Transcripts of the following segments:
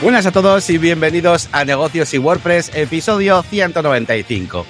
Buenas a todos y bienvenidos a Negocios y WordPress, episodio 195.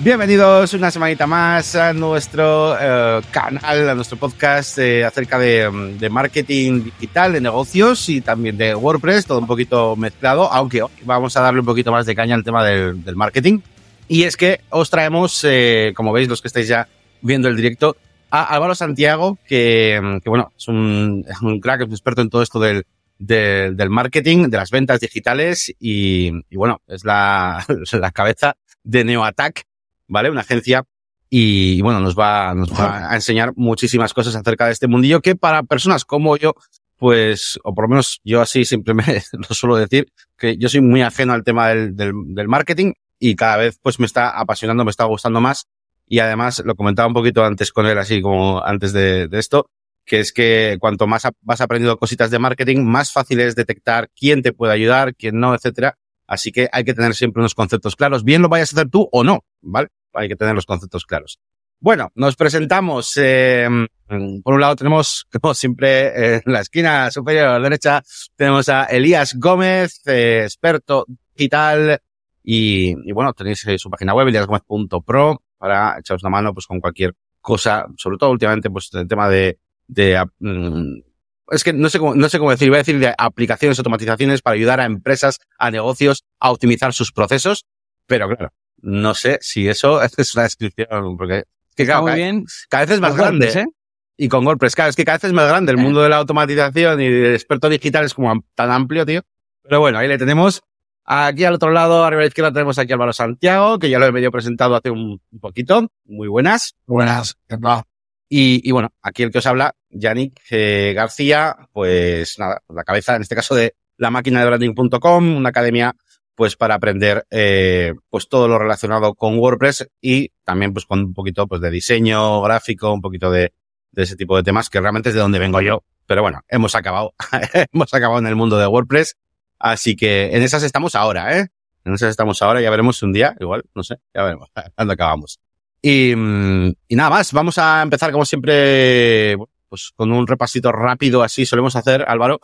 Bienvenidos una semanita más a nuestro eh, canal, a nuestro podcast eh, acerca de, mm, de, marketing digital, de negocios y también de WordPress, todo un poquito mezclado, aunque hoy vamos a darle un poquito más de caña al tema del, del marketing. Y es que os traemos, eh, como veis los que estáis ya viendo el directo, a Álvaro Santiago, que, mm, que bueno, es un, un crack, es un experto en todo esto del, de, del marketing, de las ventas digitales y, y bueno, es la, la cabeza de NeoAttack, ¿vale? Una agencia y, bueno, nos va, nos va a enseñar muchísimas cosas acerca de este mundillo que para personas como yo, pues, o por lo menos yo así siempre me lo suelo decir, que yo soy muy ajeno al tema del, del, del marketing y cada vez pues me está apasionando, me está gustando más y además lo comentaba un poquito antes con él, así como antes de, de esto, que es que cuanto más vas aprendiendo cositas de marketing, más fácil es detectar quién te puede ayudar, quién no, etcétera. Así que hay que tener siempre unos conceptos claros, bien lo vayas a hacer tú o no, ¿vale? Hay que tener los conceptos claros. Bueno, nos presentamos. Eh, por un lado tenemos, como siempre, eh, en la esquina superior derecha, tenemos a Elías Gómez, eh, experto digital, y, bueno, tenéis su página web, eliasgomez.pro, para echaros una mano pues con cualquier cosa, sobre todo últimamente pues el tema de, de mm, es que no sé cómo, no sé cómo decir, voy a decir de aplicaciones, automatizaciones para ayudar a empresas, a negocios a optimizar sus procesos, pero claro, no sé si eso es una descripción, porque es que claro, cada, bien. cada vez es más grande, ¿eh? Y con WordPress, claro, es que cada vez es más grande el mundo de la automatización y del experto digital es como tan amplio, tío. Pero bueno, ahí le tenemos. Aquí al otro lado, arriba a la izquierda, tenemos aquí a Álvaro Santiago, que ya lo he medio presentado hace un, un poquito. Muy buenas. Buenas, ¿qué tal? Y, y bueno, aquí el que os habla, Yannick eh, García, pues nada, la cabeza en este caso de la máquina de branding.com, una academia pues para aprender eh, pues todo lo relacionado con WordPress y también pues con un poquito pues de diseño gráfico, un poquito de, de ese tipo de temas que realmente es de donde vengo yo. Pero bueno, hemos acabado, hemos acabado en el mundo de WordPress, así que en esas estamos ahora, ¿eh? En esas estamos ahora, ya veremos un día, igual, no sé, ya veremos cuando acabamos. Y, mm, y nada más, vamos a empezar como siempre, pues con un repasito rápido, así solemos hacer, Álvaro,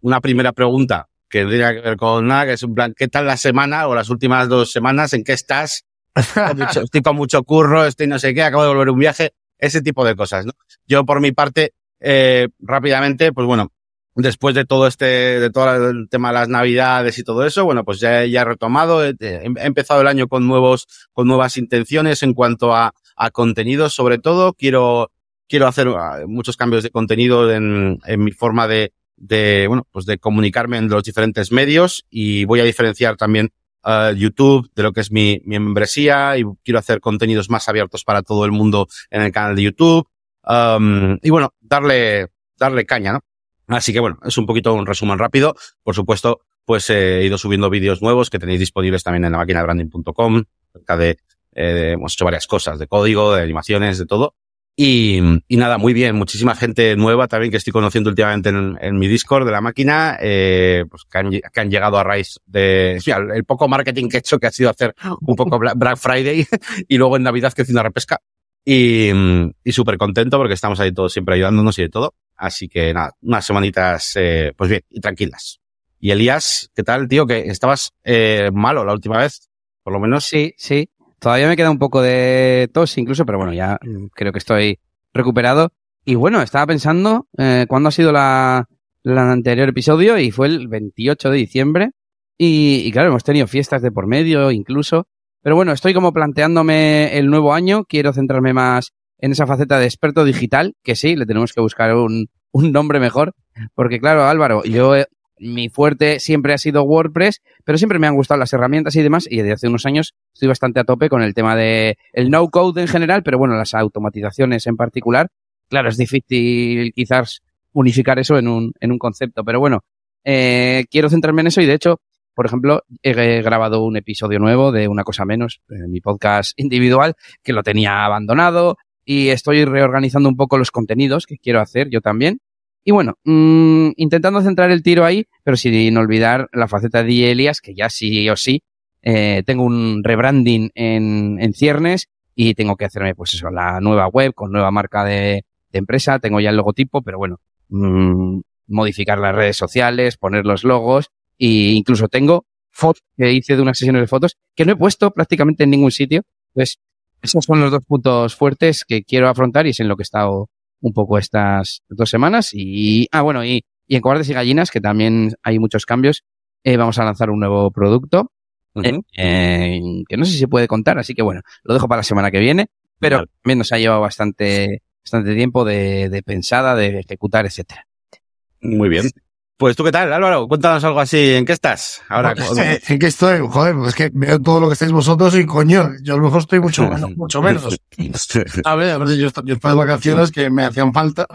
una primera pregunta que no tiene que ver con nada, que es un plan, ¿qué tal la semana o las últimas dos semanas? ¿En qué estás? Estoy con mucho curro, estoy no sé qué, acabo de volver un viaje, ese tipo de cosas, ¿no? Yo por mi parte, eh, rápidamente, pues bueno, después de todo este, de todo el tema de las navidades y todo eso, bueno, pues ya, ya he retomado, he, he empezado el año con nuevos, con nuevas intenciones en cuanto a, a contenidos, sobre todo quiero, quiero hacer ah, muchos cambios de contenido en, en mi forma de, de, bueno, pues de comunicarme en los diferentes medios y voy a diferenciar también uh, YouTube de lo que es mi, mi membresía y quiero hacer contenidos más abiertos para todo el mundo en el canal de YouTube. Um, y bueno, darle, darle caña, ¿no? Así que bueno, es un poquito un resumen rápido. Por supuesto, pues eh, he ido subiendo vídeos nuevos que tenéis disponibles también en la máquina de branding.com, acerca de, eh, hemos hecho varias cosas, de código, de animaciones, de todo. Y, y nada, muy bien, muchísima gente nueva también que estoy conociendo últimamente en, en mi Discord de la máquina, eh, pues que han, que han llegado a raíz de mira, el poco marketing que he hecho, que ha sido hacer un poco Bla- Black Friday y luego en Navidad que hice una repesca. Y, y súper contento porque estamos ahí todos siempre ayudándonos y de todo. Así que nada, unas semanitas, eh, pues bien, y tranquilas. Y Elías, ¿qué tal, tío? Que estabas eh, malo la última vez, por lo menos. Sí, sí. Todavía me queda un poco de tos incluso, pero bueno, ya creo que estoy recuperado. Y bueno, estaba pensando eh, cuándo ha sido la, la anterior episodio y fue el 28 de diciembre. Y, y claro, hemos tenido fiestas de por medio incluso. Pero bueno, estoy como planteándome el nuevo año. Quiero centrarme más en esa faceta de experto digital, que sí, le tenemos que buscar un, un nombre mejor. Porque claro, Álvaro, yo eh, mi fuerte siempre ha sido WordPress, pero siempre me han gustado las herramientas y demás, y desde hace unos años estoy bastante a tope con el tema de el no code en general, pero bueno, las automatizaciones en particular. Claro, es difícil quizás unificar eso en un, en un concepto, pero bueno, eh, quiero centrarme en eso y de hecho, por ejemplo, he, grabado un episodio nuevo de Una Cosa Menos, en mi podcast individual, que lo tenía abandonado y estoy reorganizando un poco los contenidos que quiero hacer yo también. Y bueno, mmm, intentando centrar el tiro ahí, pero sin olvidar la faceta de Elias, que ya sí o sí, eh, tengo un rebranding en, en ciernes y tengo que hacerme, pues eso, la nueva web con nueva marca de, empresa, tengo ya el logotipo, pero bueno, mmm, modificar las redes sociales, poner los logos Y incluso tengo fotos que hice de unas sesiones de fotos que no he puesto prácticamente en ningún sitio. Esos son los dos puntos fuertes que quiero afrontar y es en lo que he estado un poco estas dos semanas. Y, ah, bueno, y, y en cobardes y gallinas, que también hay muchos cambios, eh, vamos a lanzar un nuevo producto. eh, eh, que no sé si se puede contar, así que bueno, lo dejo para la semana que viene, pero Vale. también nos ha llevado bastante, bastante tiempo de, de pensada, de ejecutar, etcétera. Muy bien. Pues tú qué tal, Álvaro, cuéntanos algo así, ¿en qué estás? Ahora, Eh, ¿En qué estoy? Joder, pues es que veo todo lo que estáis vosotros y coño, yo a lo mejor estoy mucho menos. Mucho menos. A ver, a ver, yo, yo estoy de vacaciones que me hacían falta.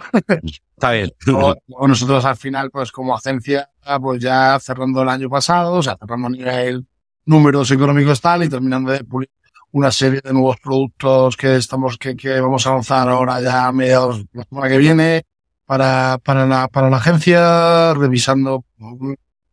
Está bien. O, o nosotros al final, pues como agencia, pues ya cerrando el año pasado, o sea, cerrando a nivel números económicos tal y terminando de pulir una serie de nuevos productos que estamos, que, que vamos a lanzar ahora ya a mediados de la semana que viene para, para la, para la agencia, revisando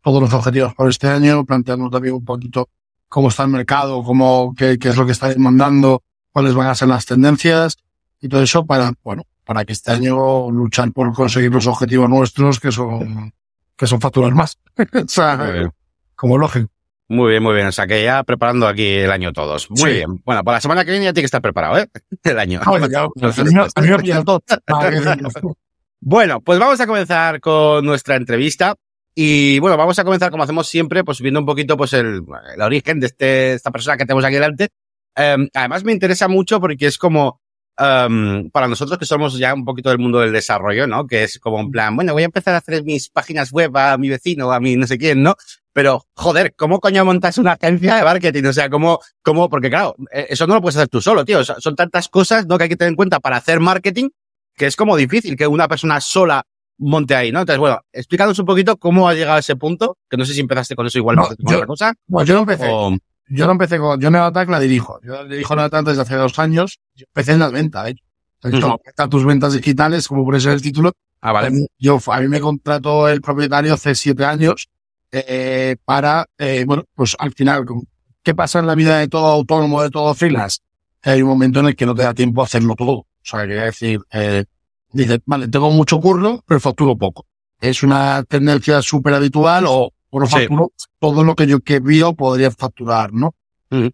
todos los objetivos para este año, planteando también un poquito cómo está el mercado, cómo, qué, qué es lo que está demandando, cuáles van a ser las tendencias y todo eso para, bueno, para que este año luchar por conseguir los objetivos nuestros que son, que son facturar más. o sea, como lógico. Muy bien, muy bien. O sea que ya preparando aquí el año todos. Muy Sí. bien. Bueno, para la semana que viene ya tiene que estar preparado, ¿eh? El año. Bueno, ya, a mí me- a mí me pilla el tot. Bueno, pues vamos a comenzar con nuestra entrevista. Y bueno, vamos a comenzar como hacemos siempre, pues viendo un poquito pues el, el origen de este, esta persona que tenemos aquí delante. Em, además me interesa mucho porque es como, em, para nosotros que somos ya un poquito del mundo del desarrollo, ¿no? Que es como en plan, bueno, voy a empezar a hacer mis páginas web a mi vecino, a mi no sé quién, ¿no? Pero, joder, ¿cómo coño montas una agencia de marketing? O sea, ¿cómo, cómo, porque claro, eh, eso no lo puedes hacer tú solo, tío. Son tantas cosas, ¿no? Que hay que tener en cuenta para hacer marketing que es como difícil que una persona sola monte ahí, ¿no? Entonces, bueno, explícanos un poquito cómo has llegado a ese punto, que no sé si empezaste con eso igual No, yo- otra cosa, Bueno, yo no empecé. o... Yo no empecé con, yo Neoattack la dirijo. Yo dirijo Neoattack desde hace dos años. Yo empecé en las ventas, de hecho. De hecho, Ujú. está tus ventas digitales, como por eso el título. Ah, vale. Yo, a mí me contrató el propietario hace siete años, eh, para, eh, bueno, pues al final, ¿qué pasa en la vida de todo autónomo, de todo freelance? Hay un momento en el que no te da tiempo a hacerlo todo. O sea, quería decir, eh, dice, vale, tengo mucho curro, pero facturo poco. Es una tendencia súper habitual o, o no Sí. facturo todo lo que yo que vio podría facturar, ¿no? Eh,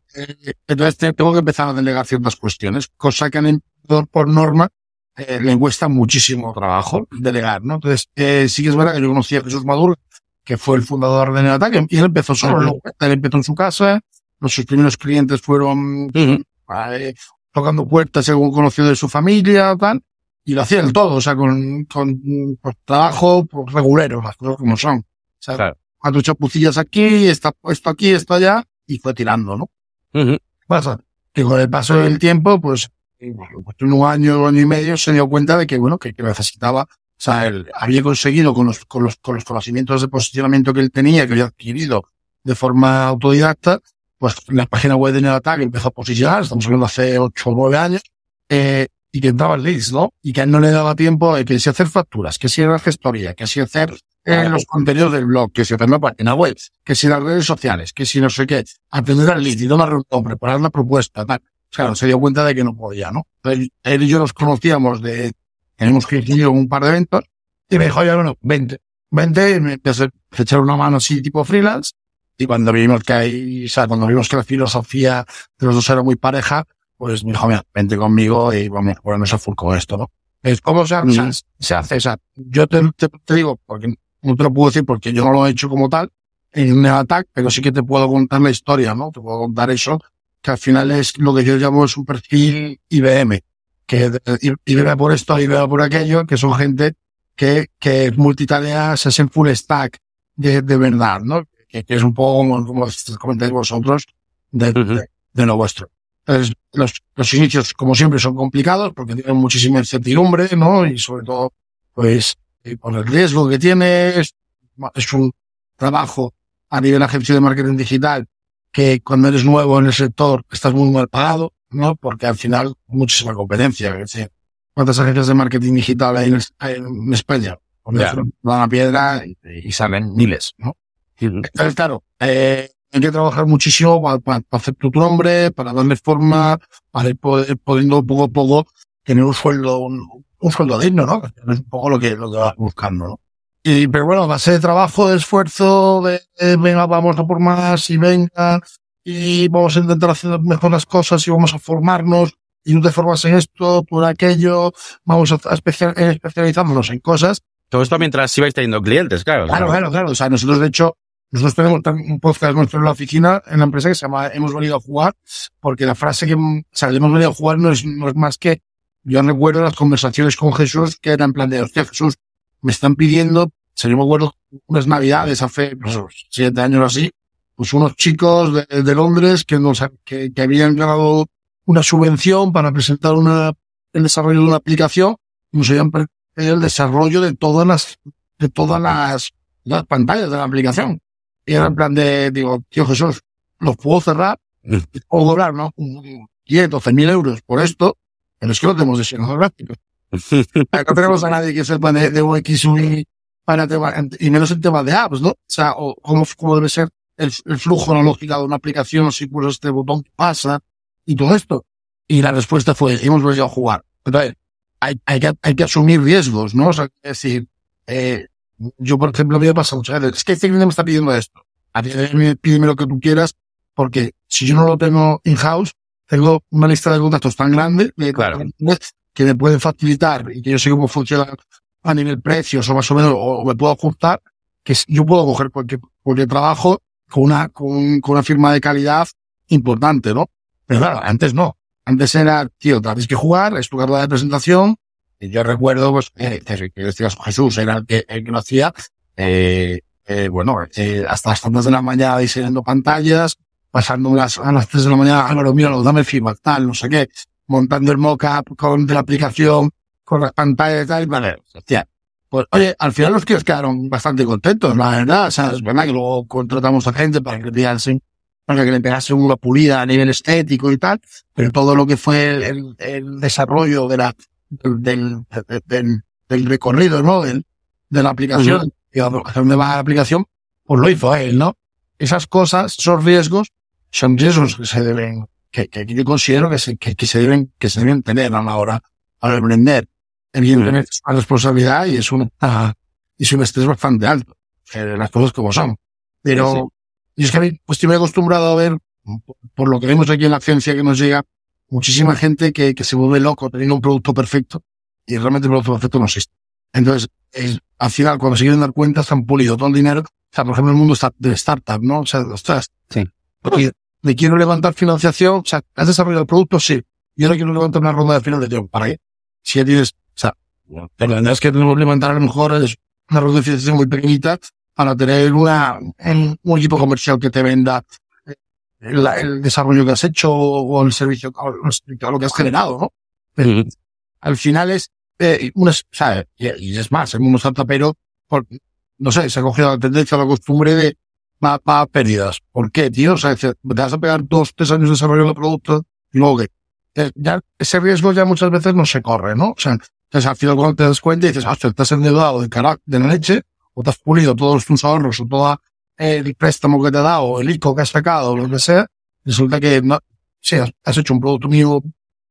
entonces te- tengo que empezar a delegar ciertas cuestiones, cosa que emprendedor por norma eh, le cuesta muchísimo trabajo delegar, ¿no? Entonces, eh, sí que es verdad que yo conocí a Jesús Maduro, que fue el fundador de Neoattack, y él empezó solo, Ujú. ¿no? él empezó en su casa, los sus primeros clientes fueron eh, tocando puertas según conocido de su familia, tal, y lo hacía el todo, o sea, con, con pues, trabajo pues, regulero, las cosas como son. O sea, Claro. cuatro chapucillas aquí, está puesto aquí, esto allá, y fue tirando, ¿no? Ujú. pasa? Que con el paso del tiempo, pues, en un año, año y medio, se dio cuenta de que, bueno, que, que necesitaba, o sea, él había conseguido con los, con los, con los conocimientos de posicionamiento que él tenía, que había adquirido de forma autodidacta, pues la página web de Neoattack empezó a posicionar, estamos hablando hace ocho o nueve años, eh, y que entraba leads, ¿no? Y que a él no le daba tiempo de que si hacer facturas, que si era gestoría, que si hacer eh, los contenidos del blog, que si hacer la página web, que si las redes sociales, que si no sé qué, atender al lead, ir a una reunión, preparar la propuesta, tal. Claro, se dio cuenta de que no podía, ¿no? Entonces, él y yo nos conocíamos de, tenemos que ir un par de eventos, y me dijo, oye, bueno, vente, vente, y me empecé a echar una mano así tipo freelance, y cuando vimos que hay, o sea, cuando vimos que la filosofía de los dos era muy pareja, pues me dijo, mira, vente conmigo y vamos a ponernos a full con esto, ¿no? Es cómo se, Ujú. se, se hace, o sea, yo te, te, te digo, porque no te lo puedo decir porque yo no lo he hecho como tal en Neoattack, pero sí que te puedo contar la historia, ¿no? Te puedo contar eso, que al final es lo que yo llamo es un perfil IBM, que IBM por esto, IBM por aquello, que son gente que, que multitarea, se hacen full stack de, de verdad, ¿no? Que, que es un poco como, como comentáis vosotros de, Ujú. de, de lo vuestro. Entonces, los, los inicios, como siempre, son complicados porque tienen muchísima incertidumbre, ¿no? Y sobre todo, pues, eh, por el riesgo que tienes, es un trabajo a nivel agencia de marketing digital que cuando eres nuevo en el sector estás muy mal pagado, ¿no? Porque al final muchísima competencia. Es decir, ¿cuántas agencias de marketing digital hay en, hay en España? Pues Ya. dan a piedra y, y salen miles, ¿no? Entonces, claro, eh, hay que trabajar muchísimo para, para- para hacer tu nombre, para darle forma, para ir poder- pudiendo poco a poco tener un sueldo, un, un sueldo digno, ¿no? Es un poco lo que, lo que vas buscando, ¿no? Y, pero bueno, a base de trabajo, de esfuerzo, de, de, venga, vamos a por más y venga, y vamos a intentar hacer mejor las cosas y vamos a formarnos, y tú te formas en esto, tú en aquello, vamos a, a especial, especializándonos en cosas. Todo esto mientras ibais teniendo clientes, claro. Claro, claro, claro. O sea, nosotros, de hecho, nosotros tenemos un podcast nuestro en la oficina, en la empresa, que se llama Hemos venido a jugar, porque la frase que, o hemos venido a jugar no es, no es más que, yo recuerdo las conversaciones con Jesús, que eran en plan de, hostia, Jesús, me están pidiendo, sea, yo me acuerdo unas navidades hace pues, siete años o así, pues unos chicos de, de Londres que nos, que, que, habían ganado una subvención para presentar una, el desarrollo de una aplicación, nos habían pedido el desarrollo de todas las, de todas las, las pantallas de la aplicación. Y era en plan de, digo, tío Jesús, los puedo cerrar, o cobrar, ¿no? 10, 12 mil euros por esto, pero es que no tenemos diseñadores gráficos. no tenemos a nadie que sepa de, de UX y para y menos en temas de apps, ¿no? O sea, o cómo, cómo debe ser el, el flujo, la lógica de una aplicación, si pulsas este botón pasa y todo esto. Y la respuesta fue, hemos venido a jugar. Entonces, hay, hay, que, hay que asumir riesgos, ¿no? O sea, es decir, eh, yo, por ejemplo, me pasa muchas veces, es que este cliente me está pidiendo esto. A ti pídeme lo que tú quieras, porque si yo no lo tengo in-house, tengo una lista de contactos tan grande claro. que me pueden facilitar y que yo sé cómo funciona a nivel precios o más o menos, o me puedo ajustar, que yo puedo coger cualquier, cualquier trabajo con una, con, con una firma de calidad importante, ¿no? Pero claro, antes no. Antes era, tío, tienes que jugar, es tu carta de presentación. Yo recuerdo, pues, eh, que este caso Jesús era el que, el que lo hacía. Eh, eh, bueno, eh, hasta las tantas de la mañana diseñando pantallas, pasando las, a las tres de la mañana, Álvaro, míralo, dame el feedback, tal, no sé qué, montando el mockup con la aplicación, con las pantallas tal, vale, hostia. Pues, oye, al final los tíos quedaron bastante contentos, la verdad, o sea, es verdad que luego contratamos a gente para que le para que le pegase una pulida a nivel estético y tal, pero todo lo que fue el, el desarrollo de la, del, del, del recorrido, ¿no? Del, de la aplicación, uh -huh. y a dónde va la aplicación, pues lo hizo él, ¿no? Esas cosas, esos riesgos, son riesgos que se deben, que, que yo considero que se, que, que, se deben, que se deben tener a la hora, a la emprender. Evidentemente es una responsabilidad y es una, es un estrés bastante alto, eh, las cosas como son. Pero, sí. Y es que a mí, pues estoy muy acostumbrado a ver, por lo que vemos aquí en la ciencia que nos llega, muchísima gente que, que se vuelve loco teniendo un producto perfecto y realmente el producto perfecto no existe. Entonces, el, al final, cuando se quieren dar cuenta, se han pulido todo el dinero. O sea, por ejemplo, el mundo está de startup, ¿no? O sea, ostras. Sí. Porque le quiero levantar financiación. O sea, ¿has desarrollado el producto? Sí. Yo no quiero levantar una ronda de financiación. ¿Para qué? Si ya tienes, o sea, la verdad es que tenemos que levantar a lo mejor una ronda de financiación muy pequeñita para tener una, un equipo comercial que te venda el, el, desarrollo que has hecho o el servicio o lo que has generado, ¿no? Pero. Al final es, eh, una, o sea, y, es más, el mundo startupero, por, no sé, se ha cogido la tendencia, la costumbre de va a pérdidas. ¿Por qué, tío? O sea, te vas a pegar dos, tres años de desarrollo de producto y luego que eh, ya ese riesgo ya muchas veces no se corre, ¿no? O sea, entonces al final cuando te das cuenta y dices, hostia, estás endeudado de carácter, de la leche, o te has pulido todos tus ahorros o todo el préstamo que te ha dado o el ICO que has sacado lo que sea, resulta que no, sí, has hecho un producto mío,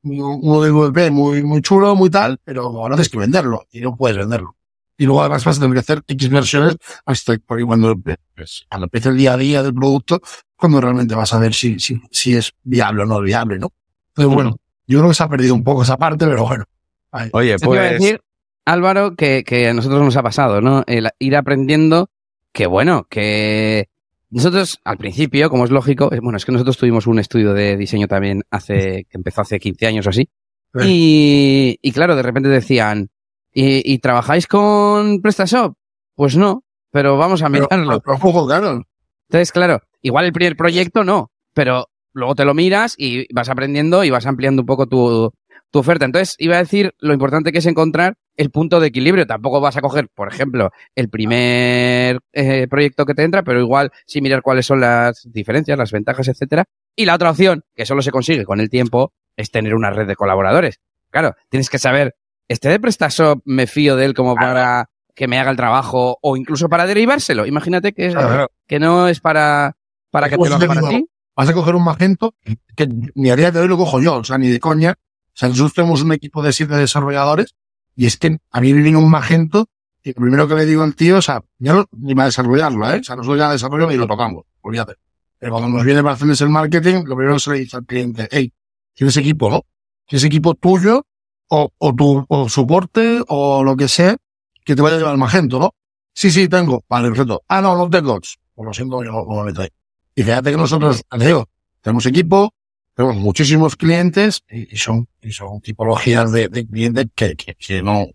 uno de MVP muy, muy chulo, muy tal, pero ahora tienes que venderlo y no puedes venderlo. Y luego además vas a tener que hacer X versiones hasta porque cuando, pues, cuando empiece el día a día del producto, cuando realmente vas a ver si, si, si es viable o no viable, ¿no? Entonces, bueno, yo creo que se ha perdido un poco esa parte, pero bueno. Ahí. Oye, pues... Decir, Álvaro, que, que a nosotros nos ha pasado, ¿no? El ir aprendiendo que, bueno, que nosotros al principio, como es lógico, bueno, es que nosotros tuvimos un estudio de diseño también hace, que empezó hace 15 años o así. Sí. Y, y claro, de repente decían, ¿y, y trabajáis con PrestaShop? Pues no, pero vamos a mirarlo. Pero, pero, claro. Entonces, claro, igual el primer proyecto no, pero luego te lo miras y vas aprendiendo y vas ampliando un poco tu, tu oferta. Entonces, iba a decir lo importante que es encontrar el punto de equilibrio. Tampoco vas a coger, por ejemplo, el primer eh, proyecto que te entra, pero igual sí mirar cuáles son las diferencias, las ventajas, etcétera. Y la otra opción, que solo se consigue con el tiempo, es tener una red de colaboradores. Claro, tienes que saber, este de PrestaShop me fío de él como para que me haga el trabajo o incluso para derivárselo. Imagínate que, es, claro. que no es para, para que te lo haga para ti. Vas a coger un magento que ni a día de hoy lo cojo yo, o sea, ni de coña, o sea, nosotros tenemos un equipo de siete desarrolladores y es que a mí me viene un Magento Y lo primero que le digo al tío, o sea, ya no, ni va a desarrollarlo, ¿eh? O sea, nosotros ya desarrollo y lo tocamos, olvídate. Pero cuando nos viene para hacerles el marketing, lo primero que se le dice al cliente, hey, ¿tienes equipo, no? ¿Tienes equipo tuyo o, o tu o soporte o lo que sea que te vaya a llevar el magento, no? Sí, sí, tengo. Vale, perfecto. Ah, no, no tengo. Pues lo siento, yo no lo meto ahí. Y fíjate que nosotros, te digo, tenemos equipo, tenemos muchísimos clientes y, y son, y son tipologías de, de clientes que, que, que no,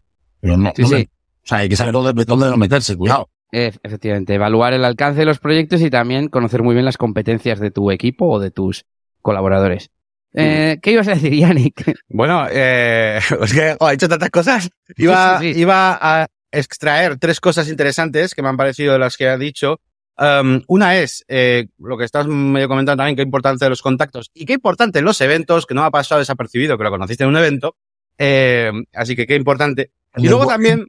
que no, Sí, no sí. me- o sea, hay que saber dónde, dónde no meterse, cuidado. E- Efectivamente, evaluar el alcance de los proyectos y también conocer muy bien las competencias de tu equipo o de tus colaboradores. Eh, ¿Qué ibas a decir, Yannick? Bueno, eh, es que oh, ha hecho tantas cosas. Iba, Sí, sí, sí. iba a extraer tres cosas interesantes que me han parecido de las que ha dicho. Um, una es eh, lo que estás medio comentando también, qué importante de los contactos y qué importante en los eventos, que no ha pasado desapercibido, que lo conociste en un evento. Eh, así que qué importante. Y luego también-.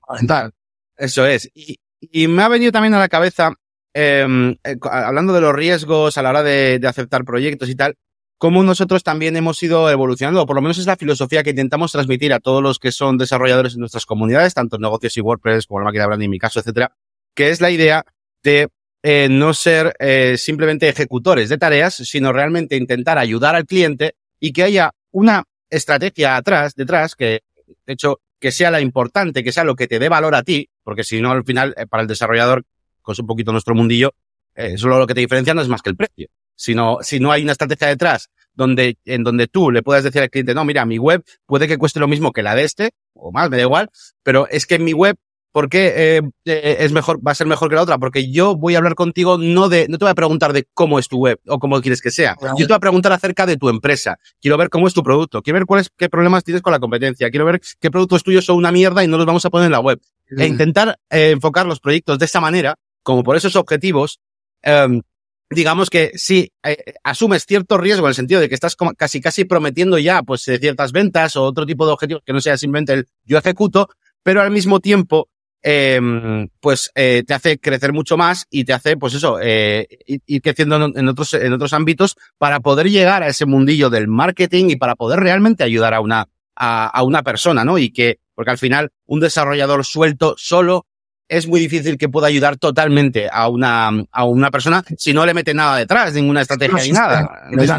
Eso es. Y, y me ha venido también a la cabeza, eh, eh, hablando de los riesgos a la hora de, de aceptar proyectos y tal, cómo nosotros también hemos ido evolucionando, o por lo menos es la filosofía que intentamos transmitir a todos los que son desarrolladores en nuestras comunidades, tanto en negocios y WordPress como la máquina de branding en mi caso, etcétera, que es la idea de eh, no ser eh, simplemente ejecutores de tareas, sino realmente intentar ayudar al cliente y que haya una estrategia atrás, detrás, que de hecho que sea la importante, que sea lo que te dé valor a ti, porque si no, al final, eh, para el desarrollador, es un poquito nuestro mundillo, eh, solo lo que te diferencia no es más que el precio. Si no, si no hay una estrategia detrás donde, en donde tú le puedas decir al cliente, no, mira, mi web puede que cueste lo mismo que la de este, o más, me da igual, pero es que mi web, ¿por qué eh, eh, es mejor, va a ser mejor que la otra? Porque yo voy a hablar contigo no de, no te voy a preguntar de cómo es tu web o cómo quieres que sea. Yo te voy a preguntar acerca de tu empresa. Quiero ver cómo es tu producto. Quiero ver cuáles, qué problemas tienes con la competencia. Quiero ver qué productos tuyos son una mierda y no los vamos a poner en la web. E intentar eh, enfocar los proyectos de esa manera, como por esos objetivos, em, digamos que sí, eh, asumes cierto riesgo en el sentido de que estás como casi casi prometiendo ya pues ciertas ventas o otro tipo de objetivos que no sea simplemente el yo ejecuto, pero al mismo tiempo em, pues eh, te hace crecer mucho más y te hace pues eso eh, ir, creciendo en, otros en otros ámbitos para poder llegar a ese mundillo del marketing y para poder realmente ayudar a una a, a una persona, ¿no? Y que porque al final un desarrollador suelto solo es muy difícil que pueda ayudar totalmente a una, a una persona si no le mete nada detrás, ninguna estrategia ni nada.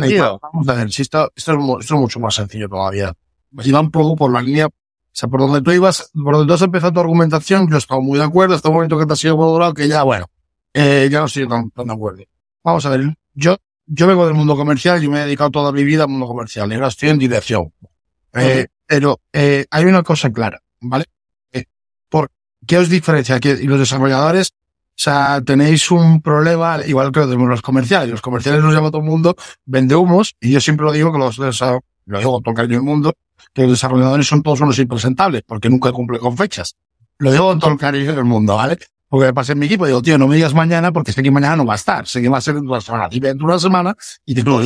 sentido. Vamos a ver, si esto, esto, es, mu- esto es mucho más sencillo todavía. Pues iba un poco por la línea, o sea, por donde tú ibas, por donde tú has empezado tu argumentación, yo estaba muy de acuerdo, hasta un momento que te has sido modulado, que ya, bueno, eh, ya no estoy tan, tan de acuerdo. Vamos a ver, yo, yo vengo del mundo comercial, yo me he dedicado toda mi vida al mundo comercial, y ahora estoy en dirección. Eh, Pero eh, hay una cosa clara, ¿vale? Eh, ¿Por qué os diferencia? Que y los desarrolladores, o sea, tenéis un problema, igual que los comerciales. Los comerciales los llama todo el mundo vende humos, y yo siempre lo digo que los desa- lo digo con todo el cariño del mundo, que los desarrolladores son todos unos impresentables, porque nunca cumplen con fechas. Lo digo con todo el cariño del mundo, ¿vale? Porque me pasé en mi equipo y digo, tío, no me digas mañana porque sé que mañana no va a estar, sé que va a ser dentro de una semana. Dime dentro de una semana y te digo,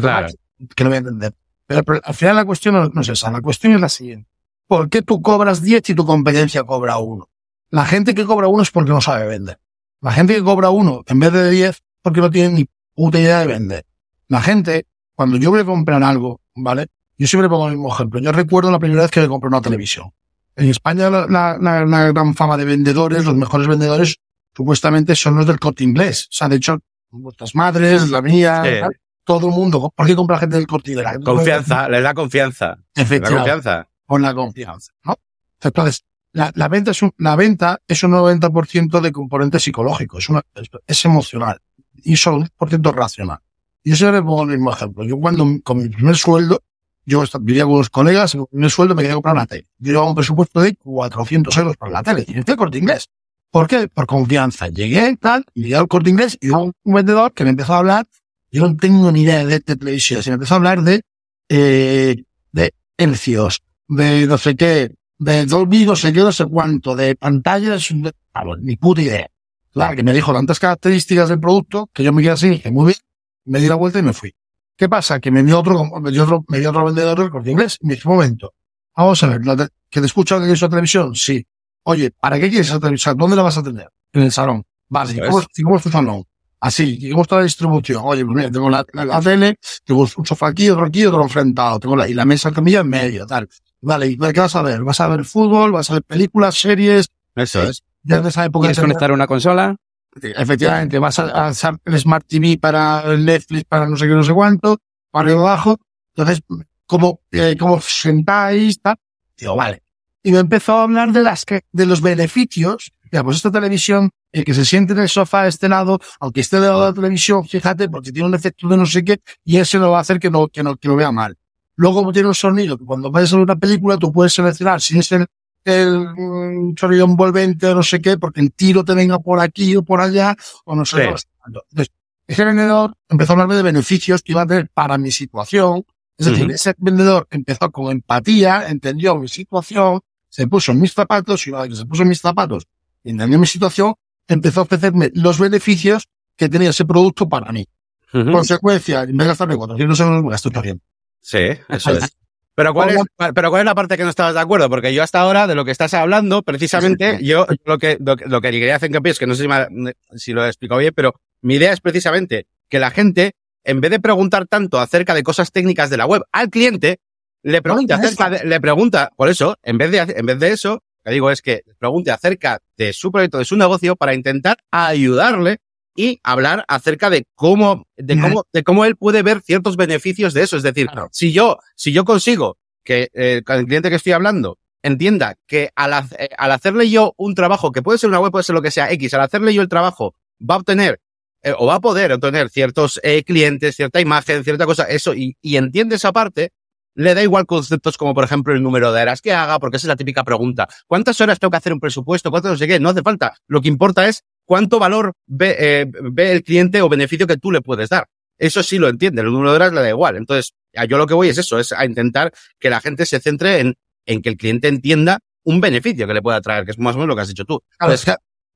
Claro. que no voy a entender. Pero, pero al final la cuestión no, no es esa, la cuestión es la siguiente. ¿Por qué tú cobras 10 y tu competencia cobra 1? La gente que cobra 1 es porque no sabe vender. La gente que cobra 1 en vez de 10 porque no tiene ni puta idea de vender. La gente, cuando yo voy a comprar algo, ¿vale? Yo siempre pongo el mismo ejemplo. Yo recuerdo la primera vez que me compré una televisión. En España la, la, la- la gran fama de vendedores, los mejores vendedores, supuestamente son los del corte inglés. O sea, de hecho, vuestras madres, la mía, Sí. todo el mundo. ¿Por qué compra gente del corte inglés? La Confianza, les da confianza. Efectivamente confianza. con la confianza, ¿no? Entonces, la, la venta es un, la venta es un 90% de componente psicológico, es una, es, es emocional y solo un por ciento racional. Yo siempre pongo el mismo ejemplo. Yo cuando, con mi primer sueldo, yo vivía con unos colegas, con mi primer sueldo me quería comprar una tele. Yo llevaba un presupuesto de 400 euros para la tele. Y este corte inglés. ¿Por qué? Por confianza. Llegué, tal, llegué al corte inglés y hubo un, vendedor que me empezó a hablar. Yo no tengo ni idea de, de televisión. Se me empezó a hablar de, eh, de hercios, de no sé qué, de Dolby, no sé qué, no sé cuánto, de pantallas, de- ni puta idea. Claro, que me dijo tantas características del producto que yo me quedé así, dije, muy bien, me di la vuelta y me fui. ¿Qué pasa? Que me dio otro, me dio otro, me dio otro vendedor del corte inglés. Y me dijo, momento, vamos a ver, ¿que te escucho que quieres una televisión? Sí. Oye, ¿para qué quieres esa televisión? ¿Dónde la vas a tener? En el salón. Vale, ¿y cómo, es. y cómo es tu salón? Así, ¿y cómo está la distribución? Oye, pues mira, tengo la, la, la tele, tengo un sofá aquí, otro aquí, otro enfrentado, tengo la, y la mesa camilla en medio, tal. Vale, ¿y qué vas a ver? ¿Vas a ver fútbol? ¿Vas a ver películas, series? Eso es. ya en esa época... ¿Quieres conectar una consola? Efectivamente, vas a, a el Smart TV para Netflix, para no sé qué, no sé cuánto, para arriba abajo. Entonces, como, eh, como sentáis, tal. Digo, vale. Y me empezó a hablar de las que, de los beneficios. Ya, pues esta televisión, el que se siente en el sofá de este lado, aunque esté de lado de la televisión, fíjate, porque tiene un efecto de no sé qué, y ese lo va a hacer que no, que no, que lo vea mal. Luego, como tiene un sonido, que cuando vayas a ver una película, tú puedes seleccionar si es el, el mm, sonido envolvente o no sé qué, porque el tiro te venga por aquí o por allá, o no sé. Sí. Entonces, ese vendedor empezó a hablarme de beneficios que iba a tener para mi situación. Es decir, Ujú. ese vendedor empezó con empatía, entendió mi situación, se puso en mis zapatos y una vez que se puso en mis zapatos y entendió mi situación, empezó a ofrecerme los beneficios que tenía ese producto para mí. Ujú. Consecuencia, en vez de gastarme 400 euros, me gasto 300. Sí, eso es. Pero ¿cuál, es, pero ¿cuál es la parte que no estabas de acuerdo? Porque yo hasta ahora, de lo que estás hablando, precisamente, yo lo que, lo, que- lo que quería hacer hincapié es que no sé si, me- si lo he explicado bien, pero mi idea es precisamente que la gente, en vez de preguntar tanto acerca de cosas técnicas de la web al cliente, le pregunte acerca de, le pregunta, por eso, en vez de, en vez de eso, lo que digo es que pregunte acerca de su proyecto, de su negocio, para intentar ayudarle y hablar acerca de cómo, de cómo, de cómo él puede ver ciertos beneficios de eso. Es decir, Claro. si yo, si yo consigo que eh, el cliente que estoy hablando entienda que al, eh, al hacerle yo un trabajo, que puede ser una web, puede ser lo que sea X, al hacerle yo el trabajo, va a obtener eh, o va a poder obtener ciertos eh, clientes, cierta imagen, cierta cosa, eso, y, y entiende esa parte, le da igual conceptos como, por ejemplo, el número de horas que haga, porque esa es la típica pregunta. ¿Cuántas horas tengo que hacer un presupuesto? ¿Cuánto no sé qué? No hace falta. Lo que importa es cuánto valor ve, eh, ve el cliente o beneficio que tú le puedes dar. Eso sí lo entiende, el número de horas le da igual. Entonces, yo lo que voy es eso, es a intentar que la gente se centre en, en que el cliente entienda un beneficio que le pueda traer, que es más o menos lo que has dicho tú. Claro, es que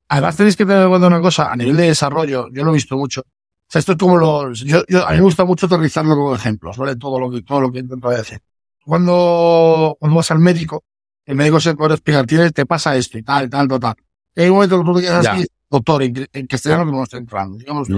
además tenéis que tener en cuenta una cosa, a nivel de desarrollo, yo lo he visto mucho. O sea, esto es como lo, yo, yo, a mí me gusta mucho aterrizarlo con ejemplos, ¿vale? Todo lo que, todo lo que intento decir. Cuando, cuando vas al médico, el médico se puede explicar, tienes, te pasa esto y tal, tal, tal, tal. Y hay un momento que tú te quedas así, doctor, en, en castellano que no está entrando, digamos.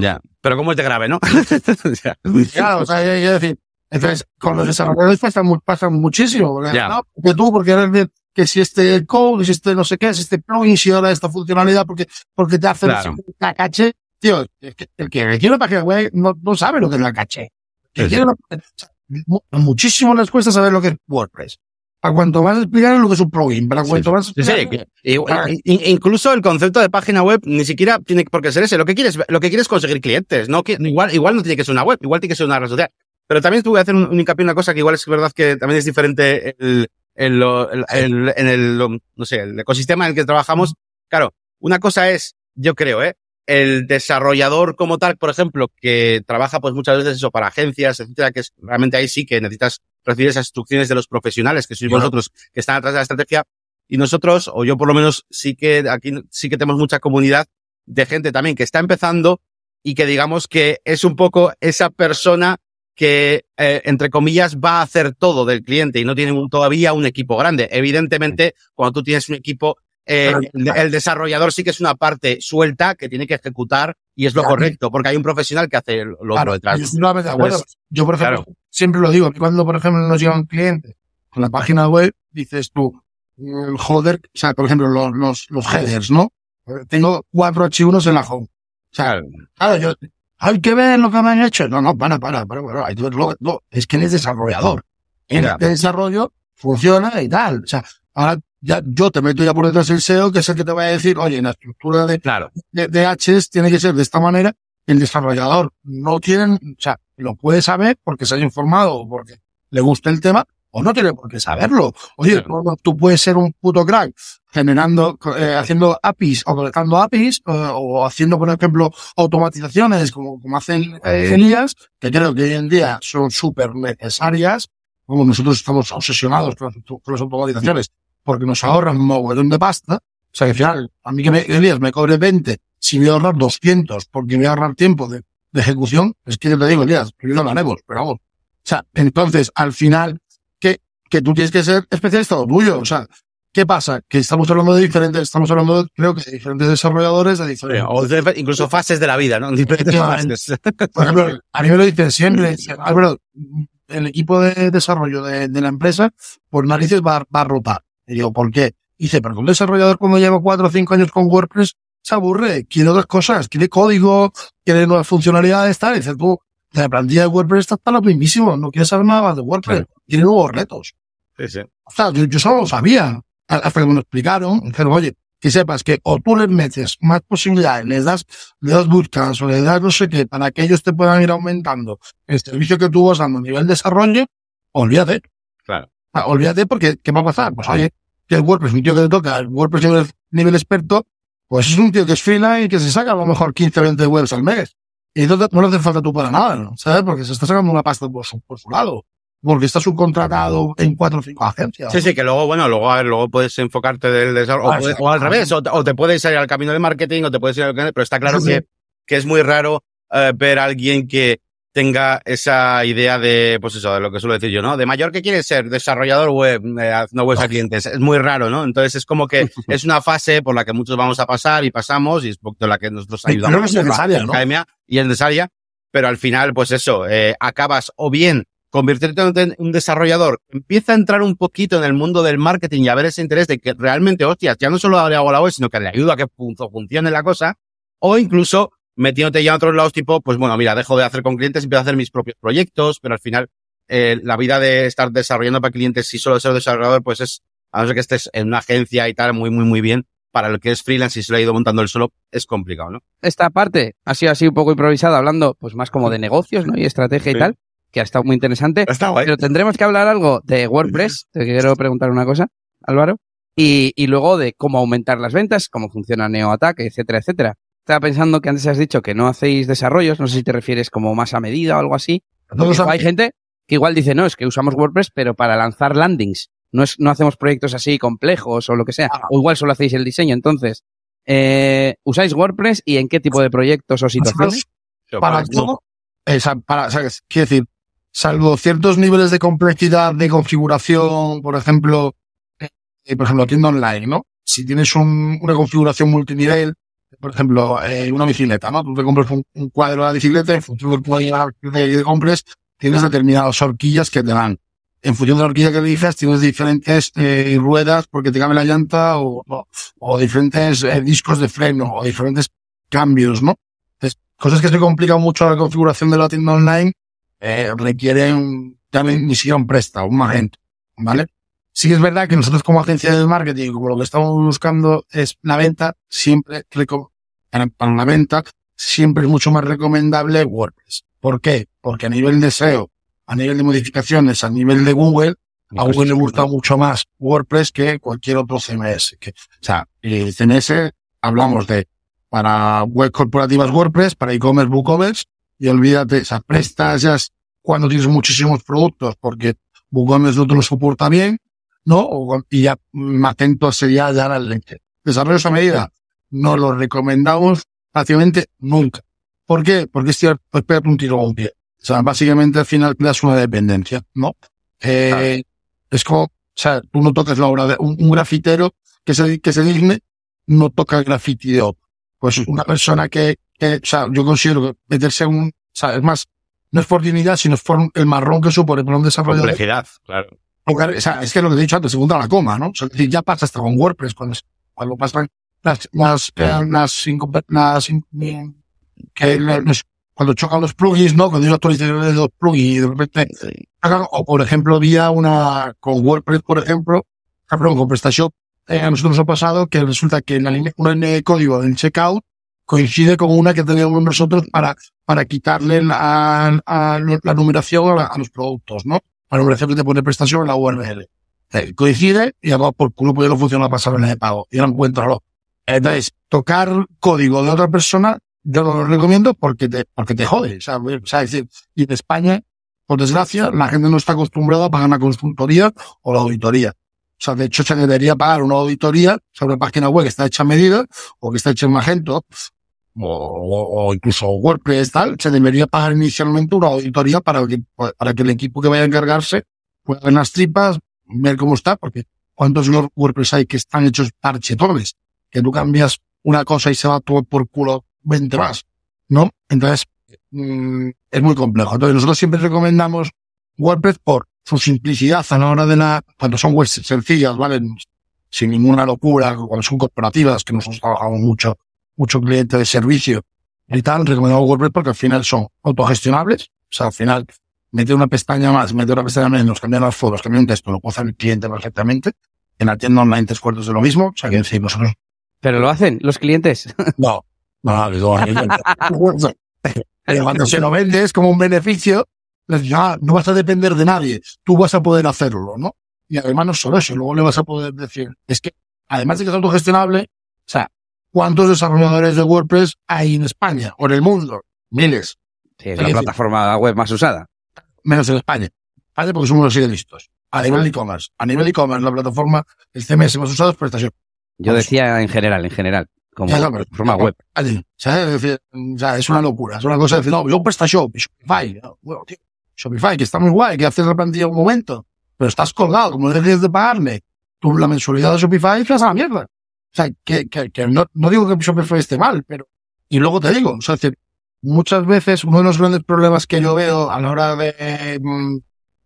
Pero cómo es de grave, ¿no? Ya. Claro, o sea, hay que decir, entonces, con los desarrolladores pasa, pasa muchísimo, porque, Ya. no, porque tú, porque eres de- que si este code, si este no sé qué, si este plugin, si ahora esta funcionalidad, porque, porque te hace Claro. la caché, tío, es que el que quiere una página web no, no sabe lo que es la caché. El que Sí, quiere una- o sea, mu- muchísimo les cuesta saber lo que es WordPress. Para cuanto más explicar lo que es un plugin, para cuanto más Sí, sí, incluso el concepto de página web ni siquiera tiene por qué ser ese. Lo que quieres, lo que quieres es conseguir clientes. No, igual, igual no tiene que ser una web, igual tiene que ser una red social. Pero también tuve que hacer un, un hincapié en una cosa que igual es verdad que también es diferente el, el, lo- el- el- en el, no sé, el ecosistema en el que trabajamos. Claro, una cosa es, yo creo, ¿eh? El desarrollador como tal, por ejemplo, que trabaja pues muchas veces eso para agencias, etcétera, que es realmente ahí sí que necesitas recibir esas instrucciones de los profesionales que sois vosotros que están atrás de la estrategia. Y nosotros, o yo por lo menos, sí que aquí sí que tenemos mucha comunidad de gente también que está empezando y que digamos que es un poco esa persona que, eh, entre comillas, va a hacer todo del cliente y no tiene un- todavía un equipo grande. Evidentemente, cuando tú tienes un equipo, eh, el, el desarrollador sí que es una parte suelta que tiene que ejecutar y es lo Claro. correcto, porque hay un profesional que hace lo otro Claro, detrás. yo por ejemplo, claro. Siempre lo digo, cuando, por ejemplo, nos llega un cliente con la página web, dices tú, el joder, o sea, por ejemplo, los, los, los headers, ¿no? Tengo cuatro archivos en la home. O sea, claro, yo, hay que ver lo que me han hecho. No, no, para, para, para, para, hay que verlo. No, es que eres desarrollador. En el desarrollo funciona y tal. O sea, ahora ya, yo te meto ya por detrás el SEO, que es el que te va a decir, oye, en la estructura de, Claro. de, de Hs tiene que ser de esta manera. El desarrollador no tiene, o sea, lo puede saber porque se haya informado o porque le gusta el tema, o no tiene por qué saberlo. Oye, Claro. tú- puedes ser un puto crack generando, eh, haciendo APIs o conectando APIs eh, o haciendo, por ejemplo, automatizaciones como, como hacen eh, que creo que hoy en día son súper necesarias. Como nosotros estamos obsesionados con las, con las automatizaciones porque nos ahorran un mogollón de pasta. O sea, que al final, a mí que me, Elías me cobre 20, si voy a ahorrar 200 porque voy a ahorrar tiempo de, de ejecución, es que yo te digo, Elías, no lo haremos, pero vamos. O sea, entonces, al final, que, que tú tienes que ser especialista de lo tuyo. O sea, ¿qué pasa? Que estamos hablando de diferentes, estamos hablando, de, creo que de diferentes desarrolladores, de diferentes. O de- incluso fases de la vida, ¿no? Diferentes fases. Por ejemplo, a mí me lo dicen siempre, dicen, Álvaro, el equipo de desarrollo de, de la empresa, por narices va, va a rotar. Y digo, ¿por qué? dice, pero un desarrollador cuando lleva cuatro o cinco años con WordPress se aburre, quiere otras cosas, quiere código, quiere nuevas funcionalidades, tal. Y dice, tú, la plantilla de WordPress está para lo mismísimo, no quieres saber nada más de WordPress, quiere nuevos retos. Sí, sí. O sea, yo, yo solo lo sabía, hasta que me lo explicaron, dijeron, oye, que sepas que o tú les metes más posibilidades, les das, les das buscas o les das no sé qué, para que ellos te puedan ir aumentando el servicio que tú vas dando a nivel desarrollo, olvídate. Claro. Ah, olvídate porque, ¿qué va a pasar? Pues oye, que el WordPress, un tío que le toca, el WordPress nivel, nivel experto, pues es un tío que es freelance y que se saca a lo mejor 15 o 20 webs al mes. Y entonces no le hace falta tú para nada, ¿no? ¿sabes? Porque se está sacando una pasta por su, por su lado. Porque está subcontratado en cuatro o cinco agencias. Sí, sí, que luego, bueno, luego, a ver, luego puedes enfocarte del desarrollo, Ah, o, o al revés, o te, o te puedes ir al camino del marketing, o te puedes ir al camino, pero está claro Sí, sí. que, que es muy raro eh, ver a alguien que tenga esa idea de, pues eso, de lo que suelo decir yo, ¿no? De mayor que quiere ser desarrollador web, eh, haciendo webs a clientes. Es muy raro, ¿no? Entonces es como que es una fase por la que muchos vamos a pasar y pasamos y es por la que nosotros ayudamos. creo que es necesaria, ¿no? academia y es necesaria, pero al final, pues eso, eh, acabas o bien convirtiéndote en un desarrollador, empieza a entrar un poquito en el mundo del marketing y a ver ese interés de que realmente, hostias, ya no solo le hago la web, sino que le ayudo a que fun- funcione la cosa, o incluso metiéndote ya a otros lados, tipo, pues bueno, mira, dejo de hacer con clientes y empiezo a hacer mis propios proyectos, pero al final, eh, la vida de estar desarrollando para clientes, si solo ser desarrollador, pues es, a no ser que estés en una agencia y tal, muy, muy, muy bien, para el que es freelance y se lo ha ido montando él solo, es complicado, ¿no? esta parte ha sido así un poco improvisada, hablando pues más como de negocios, ¿no? Y estrategia Sí. y tal, que ha estado muy interesante. Está guay. Pero tendremos que hablar algo de WordPress. Te quiero preguntar una cosa, Álvaro. Y, y luego de cómo aumentar las ventas, cómo funciona NeoAttack, etcétera, etcétera. Estaba pensando que antes has dicho que no hacéis desarrollos, no sé si te refieres como más a medida o algo así. Hay gente que igual dice, no, es que usamos WordPress, pero para lanzar landings. No, es, no hacemos proyectos así complejos o lo que sea. Ah. O igual solo hacéis el diseño. Entonces, eh, ¿usáis WordPress y en qué tipo de proyectos o situaciones? para todo, esa, para, ¿sabes? Quiero decir, salvo ciertos niveles de complejidad de configuración, por ejemplo, eh, por ejemplo, tienda online, ¿no? Si tienes un- una configuración multinivel, por ejemplo, eh, una bicicleta, ¿no? Tú te compras un, cuadro de la bicicleta, en función del cuadro que compres, tienes determinadas horquillas que te dan. En función de la horquilla que elijas, tienes diferentes eh, ruedas porque te cambia la llanta o, o, diferentes eh, discos de freno o diferentes cambios, ¿no? Entonces, cosas que se complican mucho la configuración de la tienda online eh, requieren ya ni, siquiera un préstamo, un magento, ¿vale? Sí es verdad que nosotros como agencia de marketing, como lo que estamos buscando es la venta, siempre, para la venta, siempre es mucho más recomendable WordPress. ¿Por qué? Porque a nivel de SEO, a nivel de modificaciones, a nivel de Google, a Google le gusta mucho más WordPress que cualquier otro CMS. Que, o sea, el CMS hablamos de para web corporativas WordPress, para e-commerce, WooCommerce, y olvídate, o sea, prestas ya cuando tienes muchísimos productos, porque WooCommerce no te lo soporta bien, ¿no? O- y ya Magento sería ya la leche. Desarrollos a medida, no lo recomendamos prácticamente nunca. ¿Por qué? Porque es tirar- pues pegarte un tiro a un pie. O sea, básicamente al final creas una dependencia, ¿no? Eh, Es como, o sea, tú no tocas la obra de un, un grafitero que se, que se digne, no toca el graffiti de otro. Pues una persona que, que, o sea, yo considero que meterse en un, o sea, es más, no es por dignidad, sino es por el marrón que supone para un desarrollador. Complejidad, claro. O sea, es que lo que he dicho antes, segunda la coma, ¿no? O sea, es decir, ya pasa hasta con WordPress, cuando, cuando pasan las, las, eh, las, las, que los- cuando chocan los plugins, ¿no? Cuando yo actualizo los plugins y de repente hagan, o por ejemplo, vía una, con WordPress, por ejemplo, ah, perdón, con PrestaShop, eh, a nosotros nos ha pasado que resulta que la línea, una línea de código del checkout coincide con una que teníamos nosotros para, para quitarle la, a- la numeración a, a los productos, ¿no? La numeración que te pone prestación en la URL. Eh, coincide y además por culo pues ya no funciona la pasarela de pago. Y ahora encuéntralo. Entonces, tocar código de otra persona, yo no lo recomiendo porque te, porque te jode. O sea, o sea, es decir, y en España, por desgracia, la gente no está acostumbrada a pagar una consultoría o la auditoría. O sea, de hecho, se debería pagar una auditoría sobre una página web que está hecha a medida o que está hecha en Magento o, o- incluso WordPress tal, se debería pagar inicialmente una auditoría para que, para que el equipo que vaya a encargarse pueda ver las tripas, ver cómo está, porque cuántos Word- WordPress hay que están hechos parchetones, que tú cambias una cosa y se va todo por culo 20 más, ¿no? Entonces, mm, es muy complejo. Entonces, nosotros siempre recomendamos WordPress por su simplicidad a la hora de la, cuando son webs sencillas, ¿vale? sin ninguna locura, cuando son corporativas, que nosotros trabajamos mucho, mucho cliente de servicio y tal, recomendamos WordPress porque al final son autogestionables. O sea, al final, meter una pestaña más, meter una pestaña menos, cambiar las fotos, cambiar un texto, lo puede hacer el cliente perfectamente. En la tienda online tres cuartos de lo mismo. O sea, que decir, nosotros Pero lo hacen los clientes. no, no, no, no, no. Pero cuando se lo vendes como un beneficio, dices, ah, no vas a depender de nadie, tú vas a poder hacerlo, ¿no? Y además no solo eso, luego le vas a poder decir, es que, además de que es autogestionable, o sea, ¿cuántos desarrolladores de WordPress hay en España o en el mundo? Miles, Sí, es la plataforma web más usada. menos en España. ¿Vale? Porque somos así de listos. A nivel e-commerce. A nivel e-commerce, la plataforma, el CMS más usado es PrestaShop. Yo decía en general, en general, como Ya, no, pero- plataforma web. Allí, ¿sabes? Es decir, o sea, es una locura. Es una cosa de decir, no, yo PrestaShop Shopify. Bueno, tío, Shopify, que está muy guay, que haces la plantilla un momento, pero estás colgado, como dejes de pagarle tú la mensualidad de Shopify, te vas a la mierda. O sea, que, que, que no, no digo que Shopify esté mal, pero, y luego te digo, o sea, es decir, muchas veces uno de los grandes problemas que yo veo a la hora de, mm,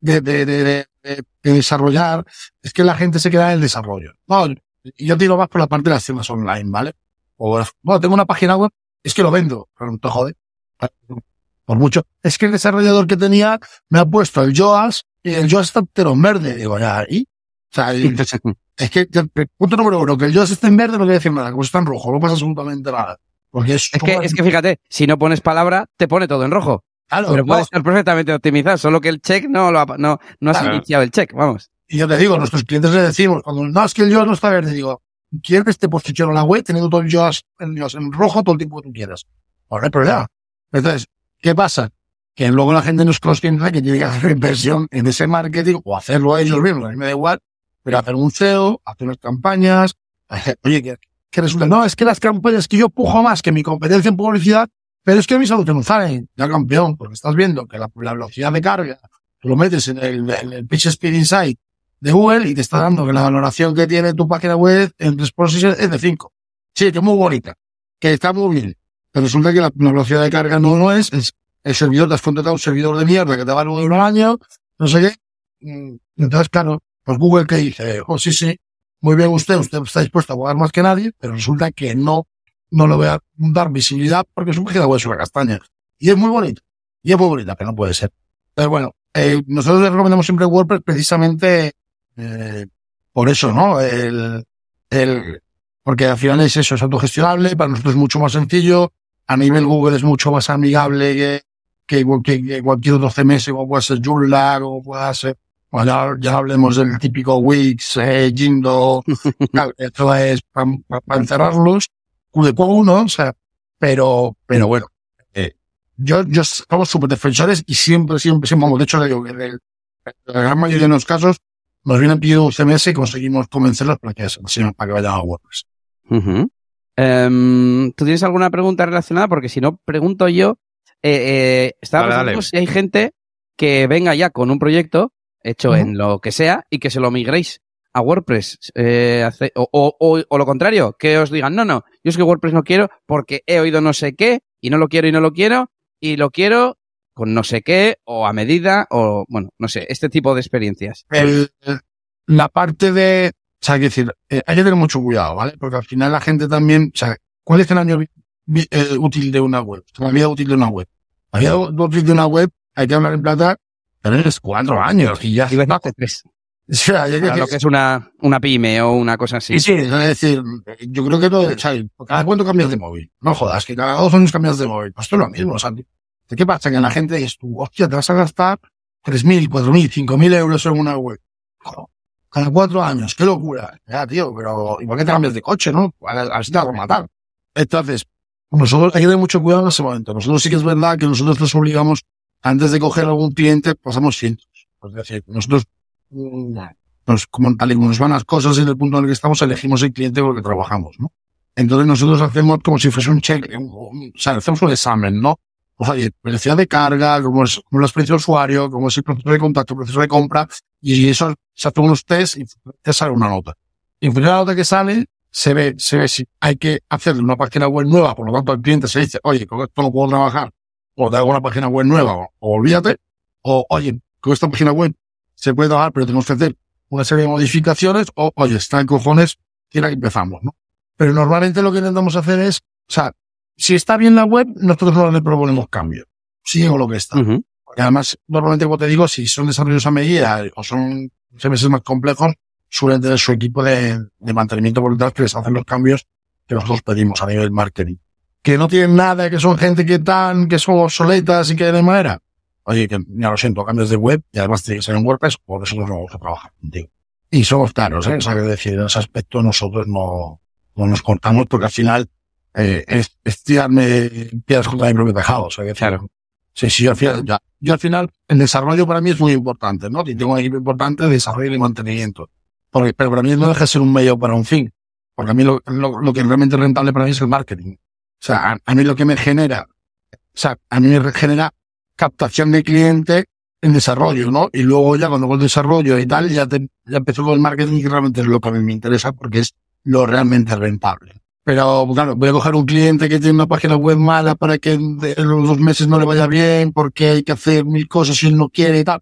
de, de, de, de- de- de desarrollar es que la gente se queda en el desarrollo. No, yo tiro más por la parte de las tiendas online, ¿vale? O, bueno, tengo una página web, es que lo vendo, pero no te jode. Por mucho. Es que el desarrollador que tenía me ha puesto el Joas y el Joas está entero en verde. Digo, ya, ¿y? O sea, y- es que, punto número uno, que el Joas esté en verde no quiere decir nada, como está en rojo, no pasa absolutamente nada. Porque es, Es que, es que fíjate, si no pones palabra, te pone todo en rojo. claro, Pero no, puede estar perfectamente optimizado, solo que el check no lo ha- no, no has Claro. iniciado el check, vamos. Y yo te digo, nuestros clientes les decimos, cuando no, es que el Joas no está verde, digo, ¿quieres que esté posicionado en la web teniendo todo el el Joas en rojo todo el tiempo que tú quieras? Pues no hay problema. Entonces, ¿qué pasa? Que luego la gente no es consciente de que tiene que hacer inversión en ese marketing o hacerlo a ellos mismos, a mí me da igual, pero hacer un SEO, hacer unas campañas, oye, que resulta, no, es que las campañas que yo pujo más que mi competencia en publicidad, pero es que mis solución no salen, ya campeón, porque estás viendo que la, velocidad de carga, tú lo metes en el, en Pitch Speed Insight de Google y te está dando que la valoración que tiene tu página web en Responsive es de 5. Sí, que es muy bonita, que está muy bien, pero resulta que la, velocidad de carga no, no es, es el servidor, te has contratado un servidor de mierda que te vale un euro al año, no sé qué. Mm, Entonces, claro, pues Google que dice, oh, sí, sí, muy bien usted, usted está dispuesto a pagar más que nadie, pero resulta que no, no le voy a dar visibilidad porque su página web es una castaña. Y es muy bonita, y es muy bonita, pero no puede ser. Pero bueno, eh, nosotros le recomendamos siempre WordPress precisamente eh, por eso, ¿no? El, el, porque al final es eso, es autogestionable, para nosotros es mucho más sencillo, a nivel Google es mucho más amigable que, que, que- que cualquier otro CMS, como puede ser Joomla, como pueda ser, bueno, ya, ya hablemos del típico Wix, eh, Jindo, esto es para encerrarlos, QDQ, ¿no? O sea, pero, pero bueno, eh, yo, yo somos súper defensores y siempre, siempre, siempre, vamos, de hecho, le digo que en el- en la gran mayoría de los casos nos vienen pidiendo un CMS y conseguimos convencerlos para que, para que vayan a WordPress. Ujú. Em, ¿Tú tienes alguna pregunta relacionada? Porque si no, pregunto yo. Eh, eh, estaba Dale, pensando dale. si hay gente que venga ya con un proyecto hecho en lo que sea y que se lo migréis a WordPress. eh, hace- o, o- o- o lo contrario, que os digan, no, no, yo es que WordPress no quiero porque he oído no sé qué y no lo quiero y no lo quiero y lo quiero con no sé qué o a medida o, bueno, no sé, este tipo de experiencias. el, la parte de, o sea, hay que decir, eh, hay que tener mucho cuidado, ¿vale? Porque al final la gente también, o sea, ¿cuál es el año eh, útil de una web? La vida útil de una web. La vida útil de una web, hay que hablar en plata, tres, cuatro años y ya Iba a decirte tres. O sea, que Para lo que es una, una pyme o una cosa así. Sí, sí, es decir, yo creo que todo, o sea, cada cuánto cambias de móvil. No jodas, que cada dos años cambias de móvil. Pues esto es lo mismo, o sea, ¿de ¿qué pasa? Que la gente dice tú, hostia, te vas a gastar 3.000, 4.000, 5.000 euros en una web. Joder, Cada cuatro años, qué locura. Ya, tío, pero igual que te cambias de coche, ¿no? A ver, a ver si te vas a matar. Entonces, nosotros hay que tener mucho cuidado en ese momento. Nosotros sí que es verdad que nosotros nos obligamos, antes de coger algún cliente, pasamos cientos. Es decir, nosotros, mm, nos, como tal y como nos van las cosas en el punto en el que estamos, elegimos el cliente con el que trabajamos, ¿no? Entonces nosotros hacemos como si fuese un check, o sea, hacemos un examen, ¿no? Pues oye, velocidad de carga, cómo es, cómo es la experiencia de usuario, cómo es el proceso de contacto, el proceso de compra, y eso se hace unos test y te sale una nota. Y en función de la nota que sale, se ve, se ve si hay que hacerle una página web nueva, por lo tanto al cliente se dice, oye, con esto no puedo trabajar, o te hago una página web nueva, o, o olvídate, o oye, con esta página web se puede trabajar, pero tenemos que hacer una serie de modificaciones o, oye, está en cojones, tiene que empezamos, ¿no? Pero normalmente lo que intentamos hacer es, o sea, si está bien la web, nosotros no le proponemos cambio. Sigue con lo que está. Porque además, normalmente, como te digo, si son desarrollos a medida o son CMS más complejos, suelen tener su equipo de, de mantenimiento detrás que les hacen los cambios que nosotros pedimos a nivel marketing. Que no tienen nada, que son gente que tan, que son obsoletas y que de manera. Oye, que ya lo siento, cambios de web y además tiene que ser en WordPress, por eso nos vamos a trabajar contigo. Y somos claros, ¿eh? O sea, que decir, en ese aspecto nosotros no, no nos cortamos porque al final, eh, es, es tirarme piedras contra mi propio tejado. O sea, que decir, Claro. Sí, sí, yo al final, ya- yo al final, el desarrollo para mí es muy importante, ¿no? Y tengo un equipo importante de desarrollo y mantenimiento. Porque, pero para mí no deja de ser un medio para un fin. Porque a mí lo, lo, lo que realmente es rentable para mí es el marketing. O sea, a, a mí lo que me genera, o sea, a mí me genera captación de cliente en desarrollo, ¿no? Y luego ya cuando hago el desarrollo y tal, ya, te, ya empezó con el marketing y realmente es lo que a mí me interesa porque es lo realmente rentable. Pero, claro, voy a coger un cliente que tiene una página web mala para que en los dos meses no le vaya bien porque hay que hacer mil cosas y él no quiere y tal.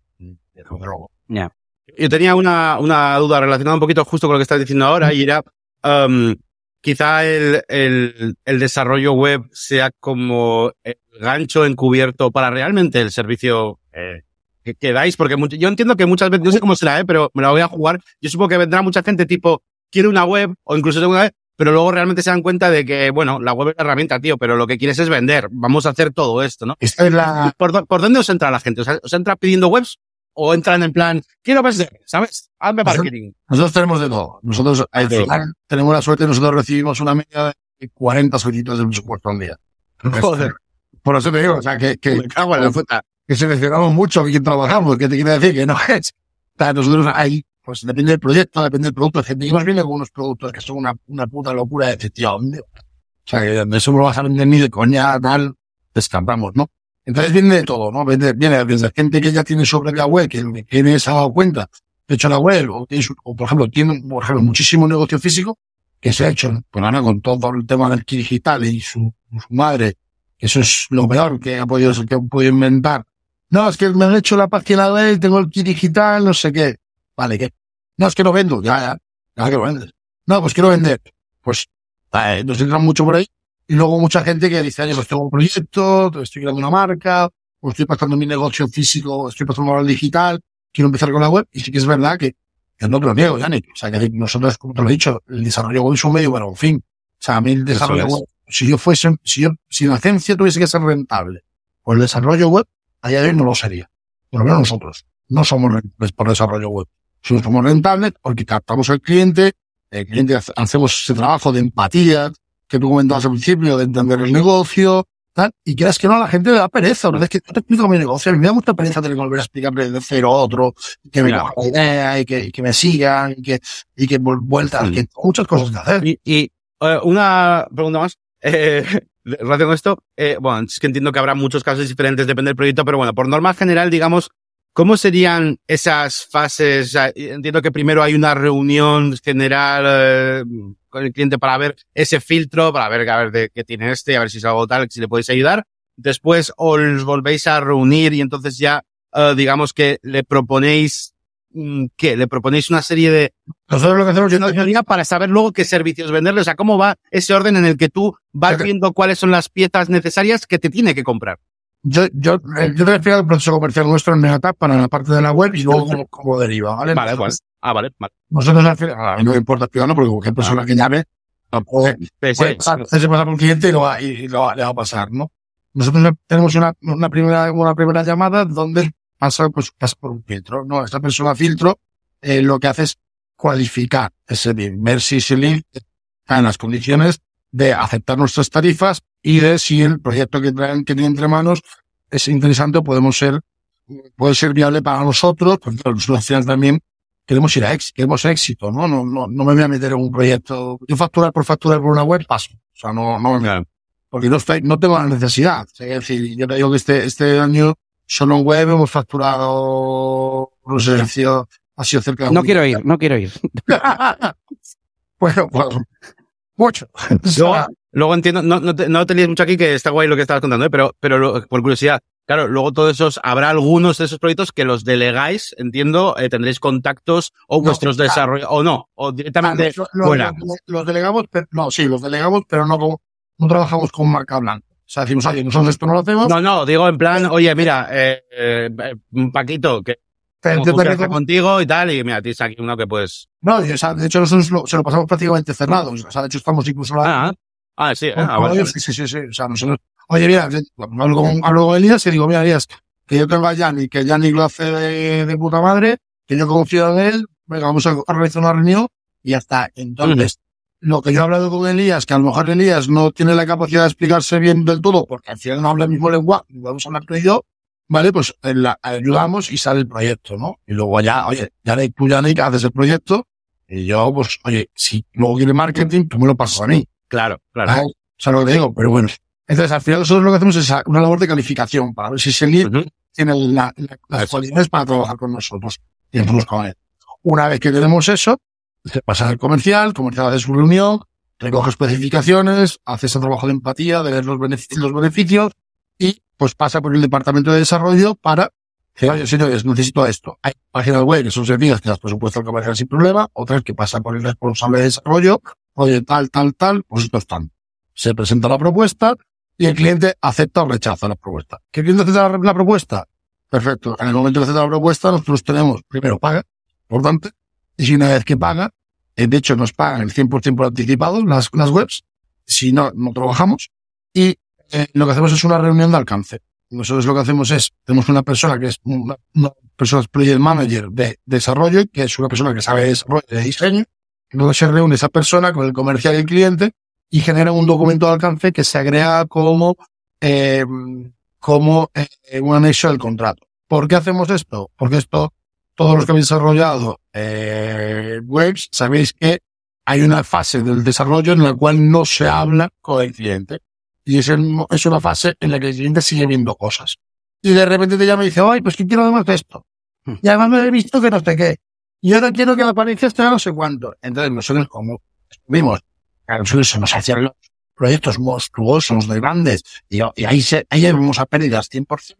Ya. Yo tenía una, una duda relacionada un poquito justo con lo que estás diciendo ahora y era, um, quizá el, el, el desarrollo web sea como el gancho encubierto para realmente el servicio eh, que, que dais, porque much- yo entiendo que muchas veces, no sé cómo será, eh, pero me la voy a jugar. Yo supongo que vendrá mucha gente tipo, quiere una web o incluso tengo una web, pero luego realmente se dan cuenta de que, bueno, la web es la herramienta, tío, pero lo que quieres es vender. Vamos a hacer todo esto, ¿no? Esta es la, ¿Por, dó- por dónde os entra la gente? ¿Os, os entra pidiendo webs? ¿O entran en plan, quiero vender, ¿sabes? Hazme marketing. nosotros tenemos de todo. Nosotros al todo. final tenemos la suerte, nosotros recibimos una media de 40 solicitudes de presupuesto al día. Joder. Por eso te digo, o sea, que, que, Me cago en la puta. que seleccionamos mucho a quién trabajamos, que te quiere decir que no es. O sea, nosotros ahí, pues depende del proyecto, depende del producto. Gente que nos viene con unos productos que son una, una puta locura de decir, tío, ¿dónde? O sea, que eso no lo vas a vender ni de coña, tal, descampamos, ¿no? Entonces viene de todo, ¿no? Viene, viene desde gente que ya tiene sobre la web, que, que se ha dado cuenta, de hecho la web, o, su- por ejemplo, tiene, por ejemplo, muchísimo negocio físico, que se ha hecho, pues ahora con todo el tema del kit digital y su, su madre, que eso es lo peor que ha podido, que ha inventar. No, es que me han hecho la página web, tengo el kit digital, no sé qué. Vale, ¿qué? No, es que no vendo, ya, ya, ya que lo vendes. No, pues quiero vender. Pues, eh, nos entran mucho por ahí. Y luego mucha gente que dice, oye, pues tengo un proyecto, estoy creando una marca, o estoy pasando mi negocio físico, estoy pasando al digital, quiero empezar con la web. Y sí que es verdad que, que no te lo niego, Yannick. O sea, que nosotros, como te lo he dicho, el desarrollo web es un medio para un fin. O sea, a mí el desarrollo es. web, si yo fuese, si yo, si la agencia tuviese que ser rentable, pues el desarrollo web, a día de hoy no lo sería. Por lo menos nosotros. No somos rentables por desarrollo web. Si no somos rentables porque captamos al cliente, el cliente hace- hacemos ese trabajo de empatía que tú comentabas al principio, de entender el negocio, tal, y quieras que no, a la gente le da pereza. Una vez que yo te explico mi negocio, a mí me da mucha pereza tener que volver a explicarle de cero a otro, que me coja la idea, y que, y que me sigan, y que, y que vuel- vueltas, Mm. que muchas cosas que hacer. Y, y, eh, una pregunta más. Eh, relación con esto, eh, bueno, es que entiendo que habrá muchos casos diferentes, depende del proyecto, pero bueno, por norma general, digamos, ¿cómo serían esas fases? O sea, entiendo que primero hay una reunión general eh, con el cliente para ver ese filtro, para ver a ver de qué tiene este, a ver si es algo tal, si le podéis ayudar. Después os volvéis a reunir y entonces ya, eh, digamos que le proponéis, mm, ¿qué? Le proponéis una serie de, Nosotros lo que hacemos, yo diría para saber luego qué servicios venderle, o sea, cómo va ese orden en el que tú vas viendo cuáles son las piezas necesarias que te tiene que comprar. yo, yo, eh, yo te refiero al proceso comercial nuestro en Negatap para la parte de la web y luego cómo, deriva, ¿vale? Vale, vale. Ah, vale, vale. Nosotros al final, a mí no me importa explicarlo porque cualquier persona que llame, no puede, Sí, puede sí. pasar, hacerse pasar por un cliente y, lo va, y lo va- le va a pasar, ¿no? Nosotros tenemos una, una primera, una primera llamada donde pasa, pues, pasa por un filtro, ¿no? Esta persona filtro, eh, lo que hace es cualificar ese lead, ver si ese lead está en las condiciones de aceptar nuestras tarifas y de si el proyecto que traen, que tiene entre manos es interesante o podemos ser, puede ser viable para nosotros, porque nosotros al final también queremos ir a éxito, queremos éxito, ¿no? No, no, no me voy a meter en un proyecto. Yo facturar por facturar por una web, paso. O sea, no, no me Claro. porque no estoy, no tengo la necesidad. O sea, es decir, yo te digo que este, este año solo en web hemos facturado, no sé, ha sido, ha sido cerca de No quiero ir, no quiero ir. bueno, pues, mucho. O sea, Luego, luego entiendo, no, no, te, no te líes mucho aquí que está guay lo que estabas contando, ¿eh? pero, pero por curiosidad, Claro, luego todos esos, habrá algunos de esos proyectos que los delegáis, entiendo, eh, tendréis contactos o No, vuestros ah. desarrollos, o no, o directamente Ah, los, los- fuera. los- los delegamos, pero, no, sí, los delegamos, pero no, como- no trabajamos con marca blanca. O sea, decimos, oye, nosotros esto no lo hacemos, No, no, digo en plan, oye, mira, eh, eh, Paquito, que te- contigo y tal, y mira, tienes aquí uno que pues... no, o sea, de hecho nosotros lo- se lo pasamos prácticamente cerrados. O sea, de hecho estamos incluso Ah, ah, sí, con- ah, con vale, sí, sí, sí, sí. O sea, nosotros, oye, mira, hablo con, hablo con Elías y digo, mira, Elías, que yo tengo a Yannick, que Yannick lo hace de, de puta madre, que yo confío en él, venga, vamos a organizar una reunión y ya está. Entonces, lo que yo he hablado con Elías, que a lo mejor Elías no tiene la capacidad de explicarse bien del todo, porque al final no habla el mismo lenguaje, y vamos a hablar tú y yo, vale, pues eh, la- ayudamos y sale el proyecto, ¿no? Y luego ya, oye, Yannick, tú Yannick haces el proyecto, y yo, pues, oye, si luego quiere marketing, tú me lo pasas a mí. Claro, claro. ¿sabes? O sea, lo que te digo, pero bueno. Entonces, al final nosotros lo que hacemos es una labor de calificación para ver si ese lead Ujú. tiene la- la- las cualidades para trabajar con nosotros y nosotros con él. Una vez que tenemos eso, se pasa al comercial, el comercial hace su reunión, recoge especificaciones, hace ese trabajo de empatía, de ver los beneficios, los beneficios y pues pasa por el departamento de desarrollo para decir, oye, señores, necesito esto. Hay páginas web que son sencillas que las presupuesta el comercial sin problema, otras que pasa por el responsable de desarrollo, oye, tal, tal, tal, pues esto es tanto. Se presenta la propuesta y el cliente acepta o rechaza la propuesta. ¿Que el cliente acepta la, propuesta? Perfecto. En el momento que acepta la propuesta, nosotros tenemos, primero paga, importante, y si una vez que paga, eh, de hecho nos pagan el 100% por anticipado las, webs, si no, no trabajamos, y eh, lo que hacemos es una reunión de alcance. Nosotros lo que hacemos es, tenemos una persona que es una, una persona project manager de desarrollo, que es una persona que sabe de desarrollo, de diseño, luego se reúne esa persona con el comercial y el cliente y genera un documento de alcance que se agrega como, eh, como eh, un anexo del contrato. ¿Por qué hacemos esto? Porque esto, todos los que habéis desarrollado eh, webs, sabéis que hay una fase del desarrollo en la cual no se habla con el cliente. Y es, el- es una fase en la que el cliente sigue viendo cosas. Y de repente te llama y dice, ay, pues que quiero además de esto. Y además me he visto que no sé qué. Y ahora quiero que la apariencia esté a no sé cuánto. Entonces nosotros como vimos, a nosotros se nos hacían los proyectos monstruosos, de grandes, y, y ahí se, ahí vamos a pérdidas 100%,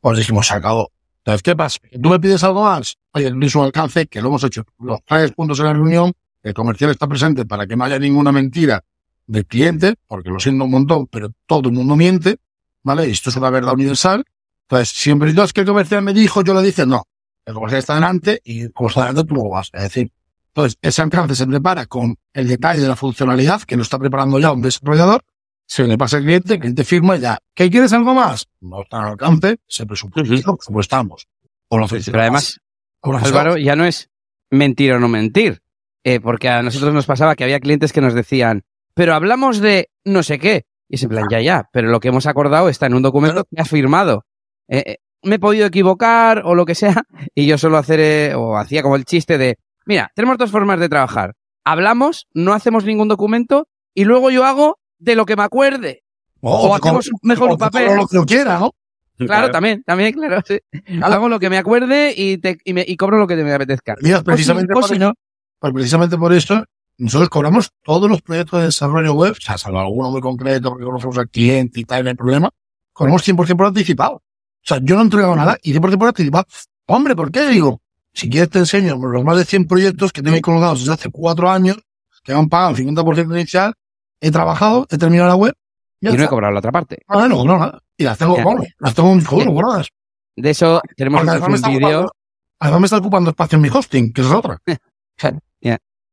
pues dijimos, se acabó. Entonces, ¿qué pasa? ¿Tú me pides algo más? Oye, tienes un alcance, que lo hemos hecho los tres puntos en la reunión, el comercial está presente para que no haya ninguna mentira del cliente, porque lo siento un montón, pero todo el mundo miente, ¿vale? Y esto es una verdad universal. Entonces, siempre no es que el comercial me dijo, yo le dije, no. El comercial está delante y como está delante, tú lo vas a decir. Entonces, ese alcance se prepara con el detalle de la funcionalidad que lo está preparando ya un desarrollador, se le pasa al cliente, el cliente firma y ya. ¿Qué quieres algo más? No está al alcance, se presupuesta, presupuestamos. O lo Pero además, o Álvaro, ya no es mentir o no mentir. Eh, porque a nosotros nos pasaba que había clientes que nos decían, pero hablamos de no sé qué. Y es en plan, ya, ya, pero lo que hemos acordado está en un documento que has firmado. Eh, eh, me he podido equivocar o lo que sea, y yo solo hacer, eh, o hacía como el chiste de, mira, tenemos dos formas de trabajar. Hablamos, no hacemos ningún documento, y luego yo hago de lo que me acuerde. O hacemos mejor un papel. lo que yo quiera, ¿no? Claro, también, también, claro. sí. Hago lo que me acuerde y, te, y, me, y cobro lo que me apetezca. Mira, precisamente, O si- o por, si no, pues precisamente por eso, nosotros cobramos todos los proyectos de desarrollo web, o sea, salvo alguno muy concreto, porque conocemos al cliente y tal, no hay problema, cobramos 100% por anticipado. O sea, yo no he entregado nada y 100% por anticipado. Hombre, ¿por qué? Digo, si quieres te enseño los más de 100 proyectos que tengo colgados desde hace cuatro años, que me han pagado el 50% inicial, he trabajado, he terminado la web, y no he cobrado la otra parte. Ah, no, no, nada. Y las tengo, Ya. bueno, las tengo en juego, guardadas. De eso tenemos un, vídeo. además me está ocupando espacio en mi hosting, que es otra.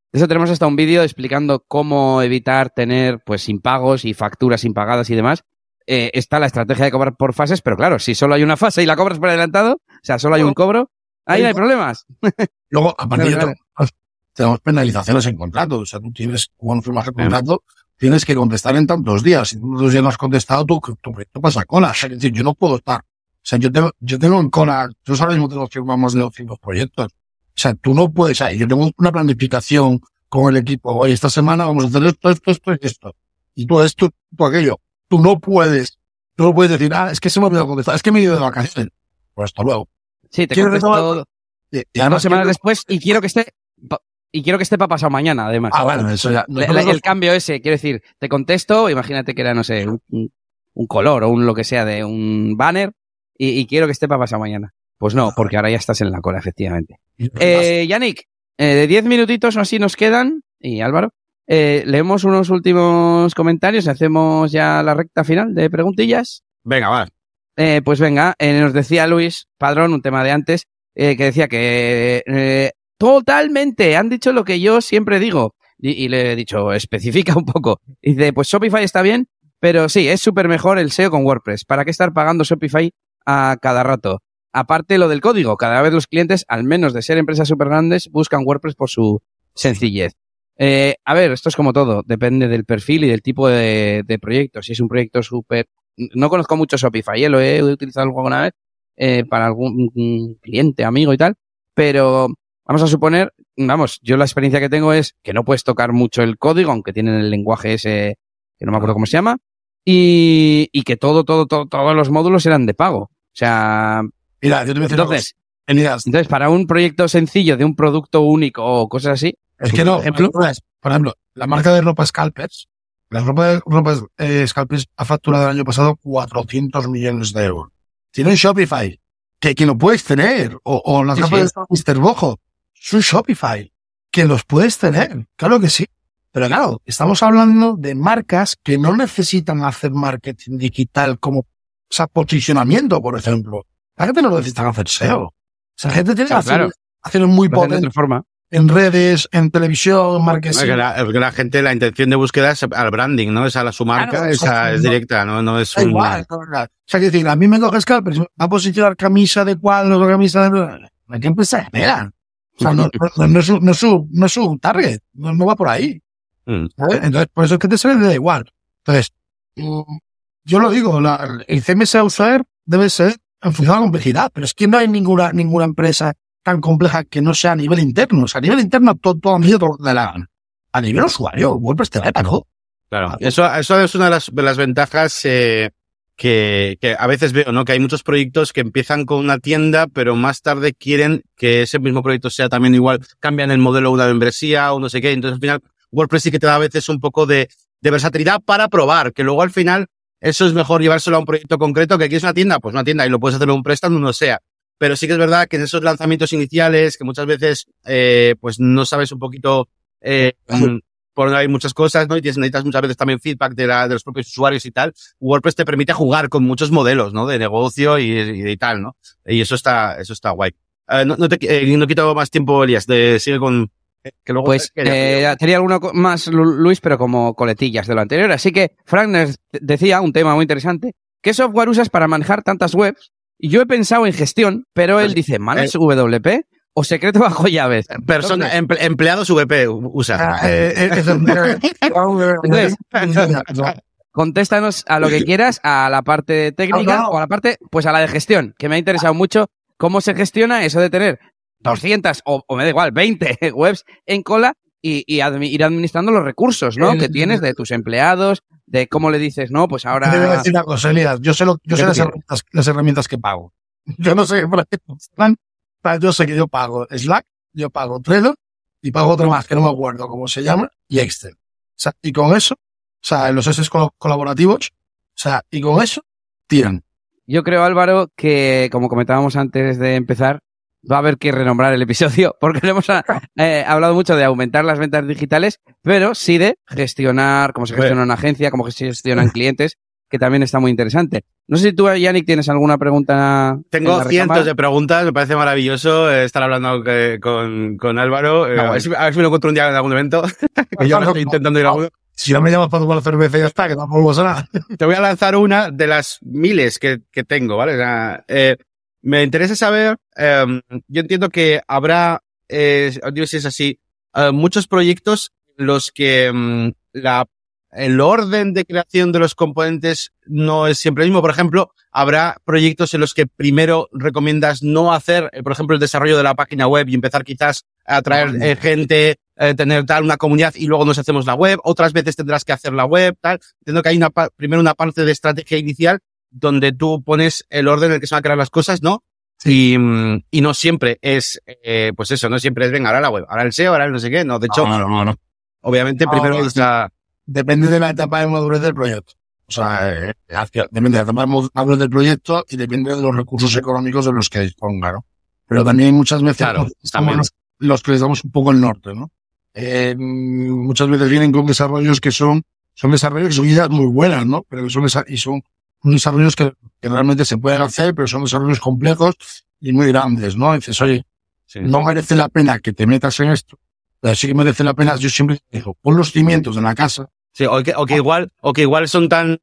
De eso tenemos hasta un vídeo explicando cómo evitar tener pues impagos y facturas impagadas y demás. Eh, está la estrategia de cobrar por fases, pero claro, si solo hay una fase y la cobras por adelantado, o sea, solo hay un cobro, ahí no hay problemas. Luego, aparte, Claro, ya claro. tenemos- tenemos penalizaciones en contrato. O sea, tú tienes, cuando firmas el contrato, tienes que contestar en tantos días. Si tú días no has contestado, tu, tu proyecto pasa cola. O sea, es decir, yo no puedo estar. O sea, yo tengo, yo tengo en cola, yo ahora mismo tengo firmado más de 200 proyectos. O sea, tú no puedes, o sea, yo tengo una planificación con el equipo. Oye, esta semana vamos a hacer esto, esto, esto y esto. Y tú esto, tú aquello. Tú no puedes, tú no puedes decir, ah, es que se me ha olvidado contestar, es que me he ido de vacaciones. Pues hasta luego. Sí, te ¿Quieres contesto Y, y dos además, semanas después y quiero que esté y quiero que esté para pasado mañana, además. Ah, bueno, eso ya. El cambio ese, quiero decir, te contesto, imagínate que era, no sé, un, color o un lo que sea de un banner, y, y quiero que esté para pasado mañana. Pues no, porque ahora ya estás en la cola, efectivamente. Eh, Yannick, eh, de 10 minutitos o así nos quedan, y Álvaro, eh, leemos unos últimos comentarios y hacemos ya la recta final de preguntillas. Venga, va. Eh, pues venga, eh, nos decía Luis Padrón, un tema de antes, eh, que decía que eh, totalmente han dicho lo que yo siempre digo. Y, le he dicho, especifica un poco. Y dice, pues Shopify está bien, pero sí, es súper mejor el SEO con WordPress. ¿Para qué estar pagando Shopify a cada rato? Aparte lo del código, cada vez los clientes, al menos de ser empresas súper grandes, buscan WordPress por su sencillez. A ver, esto es como todo, depende del perfil y del tipo de, de proyecto. Si es un proyecto súper... No conozco mucho Shopify, ¿eh? lo he utilizado alguna vez eh, para algún mm, cliente, amigo y tal, pero vamos a suponer, vamos, yo la experiencia que tengo es que no puedes tocar mucho el código, aunque tienen el lenguaje ese, que no me acuerdo cómo se llama, y, y que todo, todo, todo, todos los módulos eran de pago. O sea, Mira, yo te voy a decir entonces. Eh, entonces para un proyecto sencillo de un producto único o cosas así, es que no, ejemplo, por ejemplo, la marca de ropa Scalpers, la ropa de ropa eh, Scalpers ha facturado el año pasado 400 millones de euros. Tiene un Shopify, que, que lo puedes tener, o, o las Sí, sí. de Mr. Bojo, es un Shopify, que los puedes tener, claro que sí. Pero claro, estamos hablando de marcas que no necesitan hacer marketing digital como, o sea, posicionamiento, por ejemplo. La gente no necesita hacer SEO. O sea, la gente tiene Claro, acciones, claro. muy hacen de otra forma. En redes, en televisión, marketing. que la, que la gente, la intención de búsqueda es al branding, ¿no? Es a la, su marca, Claro, esa exacto. es directa, no, no es Da un... igual. O sea, quiero decir, a mí me coges Scalpers, va a posicionar camisa de cuadros o camisa de... Hay que empezar a esperar. O sea, no, no, no es, su, no, es su, no es su target, no, no va por ahí. Mm. ¿sabes? Entonces, por eso es que te sale da igual. Entonces, mm, yo lo digo, la, el CMS a usar debe ser en función de la complejidad, pero es que no hay ninguna, ninguna empresa tan compleja que no sea a nivel interno. O sea, a nivel interno todo, todo a le hagan. A nivel usuario, WordPress te va para todo. Claro, eso, eso es una de las, de las ventajas eh, que, que a veces veo, ¿no? Que hay muchos proyectos que empiezan con una tienda, pero más tarde quieren que ese mismo proyecto sea también igual, cambian el modelo de una membresía o no sé qué. Entonces al final WordPress sí que te da a veces un poco de, de versatilidad para probar, que luego al final eso es mejor llevárselo a un proyecto concreto, que quieres una tienda, pues una tienda y lo puedes hacer en un préstamo, no sea. Pero sí que es verdad que en esos lanzamientos iniciales, que muchas veces, eh, pues no sabes un poquito, eh, por donde hay muchas cosas, ¿no? Y tienes- necesitas muchas veces también feedback de, la, de los propios usuarios y tal. WordPress te permite jugar con muchos modelos, ¿no? De negocio y, y, y tal, ¿no? Y eso está, eso está guay. Eh, no, no te, eh, no quito más tiempo, Elías, de, sigue con, eh, que luego, Pues eh, tenía alguno más, Lu- Luis, pero como coletillas de lo anterior. Así que Frank decía un tema muy interesante. ¿Qué software usas para manejar tantas webs? Yo he pensado en gestión, pero él Pues, dice, ¿Manex WP o secreto bajo llaves? persona, emple- empleados VP usa. Ah, eh, eh, Entonces, Contéstanos a lo que quieras, a la parte técnica no. o a la parte, pues a la de gestión, que me ha interesado mucho cómo se gestiona eso de tener 200 o, o me da igual, 20 webs en cola y, y admi- ir administrando los recursos, ¿no? El- que tienes de tus empleados, de cómo le dices, no, pues Te voy a ahora... decir una cosa, Elías. Yo sé, lo, yo ¿Qué sé te las, herramientas, las herramientas que pago. Yo no sé para qué están. Yo sé que yo pago Slack, yo pago Trello y pago otra más que no me acuerdo cómo se llama y Excel. O sea, y con eso, o sea, en los S col- colaborativos, o sea, y con eso, tiran. Yo creo, Álvaro, que como comentábamos antes de empezar, va a haber que renombrar el episodio, porque no hemos eh, hablado mucho de aumentar las ventas digitales, pero sí de gestionar, cómo se gestiona una agencia, cómo se gestionan clientes, que también está muy interesante. No sé si tú, Yannick, tienes alguna pregunta. en Tengo cientos de preguntas, me parece maravilloso eh, estar hablando eh, con, con Álvaro. Eh, a, ver si, a ver si me lo encuentro un día en algún evento. que yo ahora estoy intentando ir a uno. Si no me llamas para tomar cerveza ya está, que tampoco pasa nada. Te voy a lanzar una de las miles que, que tengo, ¿vale? O sea, eh, me interesa saber, eh, yo entiendo que habrá, eh, si es así, eh, muchos proyectos en los que mm, la, el orden de creación de los componentes no es siempre el mismo. Por ejemplo, habrá proyectos en los que primero recomiendas no hacer, eh, por ejemplo, el desarrollo de la página web y empezar quizás a atraer eh, gente, eh, tener tal una comunidad y luego nos hacemos la web. Otras veces tendrás que hacer la web, tal. Entiendo que hay una primero una parte de estrategia inicial donde tú pones el orden en el que se van a crear las cosas, ¿no? Y, mm, y no siempre es, eh, pues eso, no siempre es, venga, ahora la web, ahora el SEO, ahora el no sé qué. No, de hecho, no, no, no. obviamente No, primero no, es la, Depende de la etapa de madurez del proyecto. O sea, eh, hacia- depende, además hablo del proyecto y depende de los recursos económicos de los que disponga, ¿no? Pero también muchas veces Claro, también. los, los que les damos un poco el norte, ¿no? Eh, mm, muchas veces vienen con desarrollos que son, son desarrollos que son ideas muy buenas, ¿no? Pero que son, y son desarrollos que, que realmente se pueden hacer, pero son desarrollos complejos y muy grandes, ¿no? Y dices, oye, Sí. no merece la pena que te metas en esto. Pero sí que merece la pena, yo siempre digo, pon los cimientos de la casa. Sí, o que, o que igual, o que igual son tan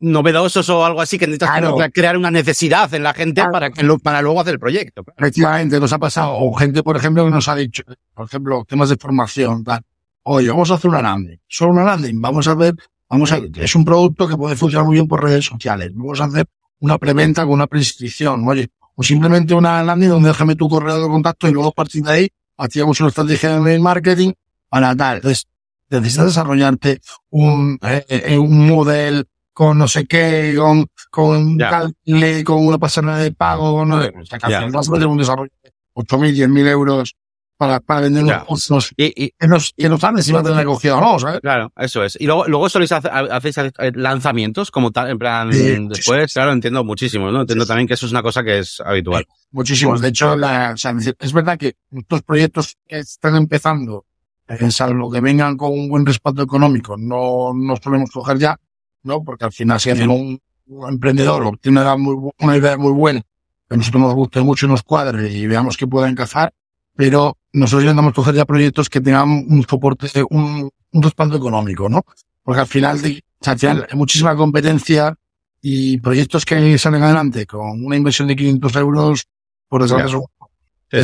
novedosos o algo así que necesitas Claro. crear una necesidad en la gente Claro. para que lo- para luego hacer el proyecto. Efectivamente, nos ha pasado, o gente, por ejemplo, que nos ha dicho, por ejemplo, temas de formación, tal. Oye, vamos a hacer una landing. Solo una landing. Vamos a ver, vamos a, es un producto que puede funcionar muy bien por redes sociales. Vamos a hacer una preventa con una prescripción. Oye, o simplemente una landing donde déjame tu correo de contacto y luego a partir de ahí activamos una estrategia de marketing para tal. Entonces, necesitas desarrollarte un, eh, eh, un model con no sé qué, con, con calcule, con una pasarela de pago, con no sé, o sea, final vas a tener un desarrollo de 8.000, 10.000 euros para, para vender Ya. unos cursos Y, y, que no, que no sabes si va a tener acogida o no, ¿sabes? claro, eso es. Y luego, luego soléis hacer, hacéis eh, lanzamientos como tal, en plan, Sí. después, claro, entiendo muchísimo, ¿no? Entiendo también que eso es una cosa que es habitual. Muchísimos. De hecho, la, o sea, es verdad que estos proyectos que están empezando, eh, salvo que vengan con un buen respaldo económico, no, no solemos coger ya, ¿no? Porque al final si hacen un, un emprendedor o tiene una idea muy, una idea muy buena, que a nosotros nos guste mucho y nos cuadre y veamos que pueda encajar, pero nosotros intentamos coger ya proyectos que tengan un soporte, un, un respaldo económico, ¿no? Porque al final, de- al final hay muchísima competencia y proyectos que salen adelante con una inversión de 500 euros, por desgracia,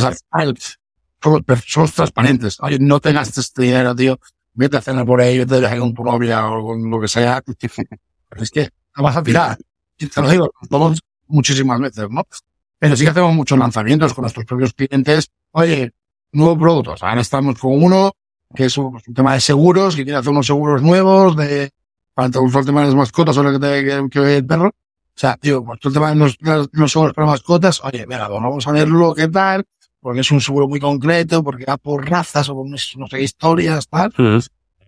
son somos, somos transparentes. Oye, no te gastes este dinero, tío. Vete a cenar por ahí, vete de viaje con tu novia o con lo que sea. Pero es que la vas a tirar. Y te lo digo, todos muchísimas veces, ¿no? Pero sí que hacemos muchos lanzamientos con nuestros propios clientes. Oye, nuevos productos. Ahora estamos con uno que es un, tema de seguros, que quiere hacer unos seguros nuevos de, para todo el tema de las mascotas o lo que te, que, que el perro. O sea, tío, pues todo el tema de los, los, seguros para mascotas, oye, venga, pues vamos a verlo, qué tal, porque es un seguro muy concreto, porque va por razas o por no sé no historias, tal.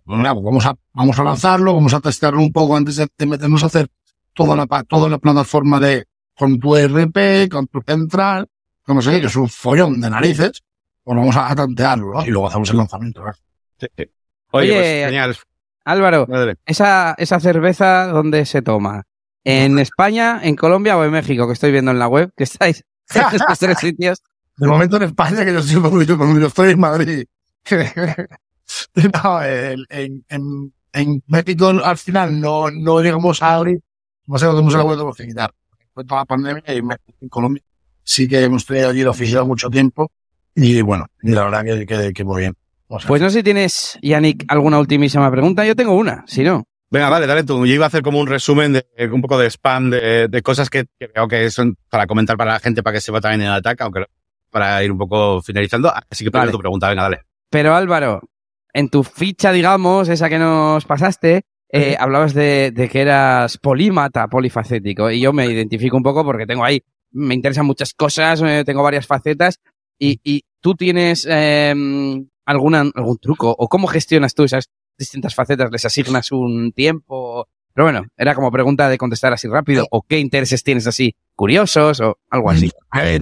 Bueno, nada, pues vamos a, vamos a lanzarlo, vamos a testarlo un poco antes de, de meternos a hacer toda la, toda la plataforma de, con tu ERP, con tu central, como sé, que es un follón de narices, pues vamos a, tantearlo, ¿no? Y luego hacemos el lanzamiento, ¿no? Sí, sí. Oye, Oye, pues genial. Álvaro, esa, esa cerveza, ¿dónde se toma? ¿En España, en Colombia o en México? Que estoy viendo en la web, que estáis en estos tres sitios. De momento en España, que yo estoy, yo, estoy en Madrid. no, en, en, en, en México al final no, no llegamos a abrir. No sé dónde hemos la vuelto a quitar. Fue toda la pandemia y en México, en Colombia sí que hemos tenido allí la oficina mucho tiempo. Y bueno, y la verdad que, que, que muy bien. O sea, Pues no sé si tienes, Yannick, alguna ultimísima pregunta. Yo tengo una, si no. Venga, dale, dale tú. Yo iba a hacer como un resumen de un poco de spam de, de cosas que, que veo que son para comentar para la gente para que sepa también en el ataque, aunque para ir un poco finalizando. Así que Vale. tu pregunta, venga, dale. Pero Álvaro, en tu ficha, digamos, esa que nos pasaste, eh, hablabas de, de que eras polímata, polifacético. Y yo me identifico un poco porque tengo ahí, me interesan muchas cosas, eh, tengo varias facetas. Y, y tú tienes eh, alguna, algún truco o cómo gestionas tú esas distintas facetas, les asignas un tiempo. Pero bueno, era como pregunta de contestar así rápido, o qué intereses tienes así curiosos, o algo así.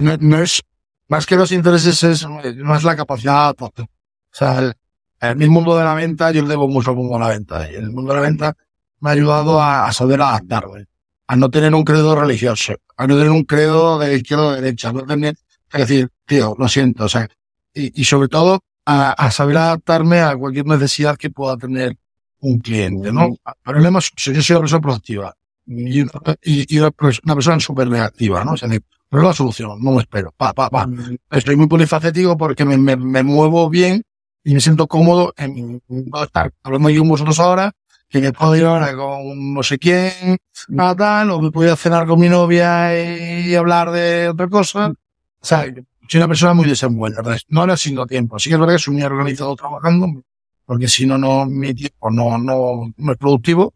No, no es, más que los intereses es, es la capacidad. O sea, el, en el mundo de la venta, yo le debo mucho al mundo de la venta. Y el mundo de la venta me ha ayudado a, a saber adaptarme, a no tener un credo religioso, a no tener un credo de izquierda o de derecha, no tener, es decir, tío, lo siento, o sea, y, y sobre todo a, a saber adaptarme a cualquier necesidad que pueda tener un cliente, ¿no? Problemas, yo soy una persona proactiva y una, y, y una, pers- una persona súper reactiva, ¿no? O sea, de, problema solución, no me espero, pa, pa, pa. Estoy muy polifacético porque me, me, me muevo bien y me siento cómodo en estar hablando aquí con vosotros ahora, que me puedo ir ahora con no sé quién, a tal, o me puedo ir a cenar con mi novia y hablar de otra cosa. O sea, soy una persona muy desenvuelta, no necesito tiempo. Sí que es verdad que soy muy organizado trabajando, porque si no, no, mi tiempo no, no, no es productivo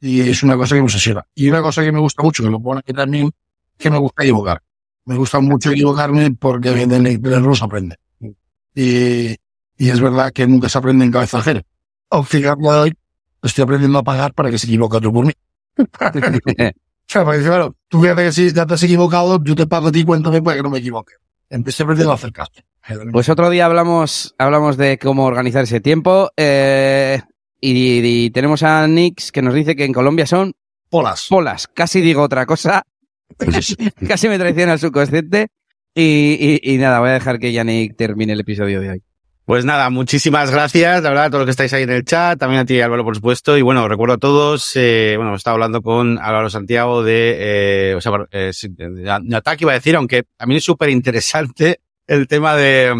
y es una cosa que me obsesiona. Y una cosa que me gusta mucho, que lo pongo aquí también, que me gusta equivocar. Me gusta mucho equivocarme porque del error se aprende. Y, y es verdad que nunca se aprende en cabeza ajena. De hoy estoy aprendiendo a pagar para que se equivoque otro por mí. Claro, porque dice, bueno, tú fíjate que si ya te has equivocado, yo te pago a ti, cuéntame para que no me equivoque. Empecé perdiendo a hacer caso. Pues otro día hablamos, hablamos de cómo organizar ese tiempo. eh, y, y tenemos a Nix que nos dice que en Colombia son Polas. polas. Casi digo otra cosa. Casi me traiciona el subconsciente. Y, y, y nada, voy a dejar que Yannick termine el episodio de hoy. Pues nada, muchísimas gracias, la verdad, a todos los que estáis ahí en el chat, también a ti, Álvaro, por supuesto. Y bueno, recuerdo a todos, eh, bueno, he estado hablando con Álvaro Santiago de, eh, o sea, eh, de, ataque, iba a decir, aunque a mí es súper interesante el tema de,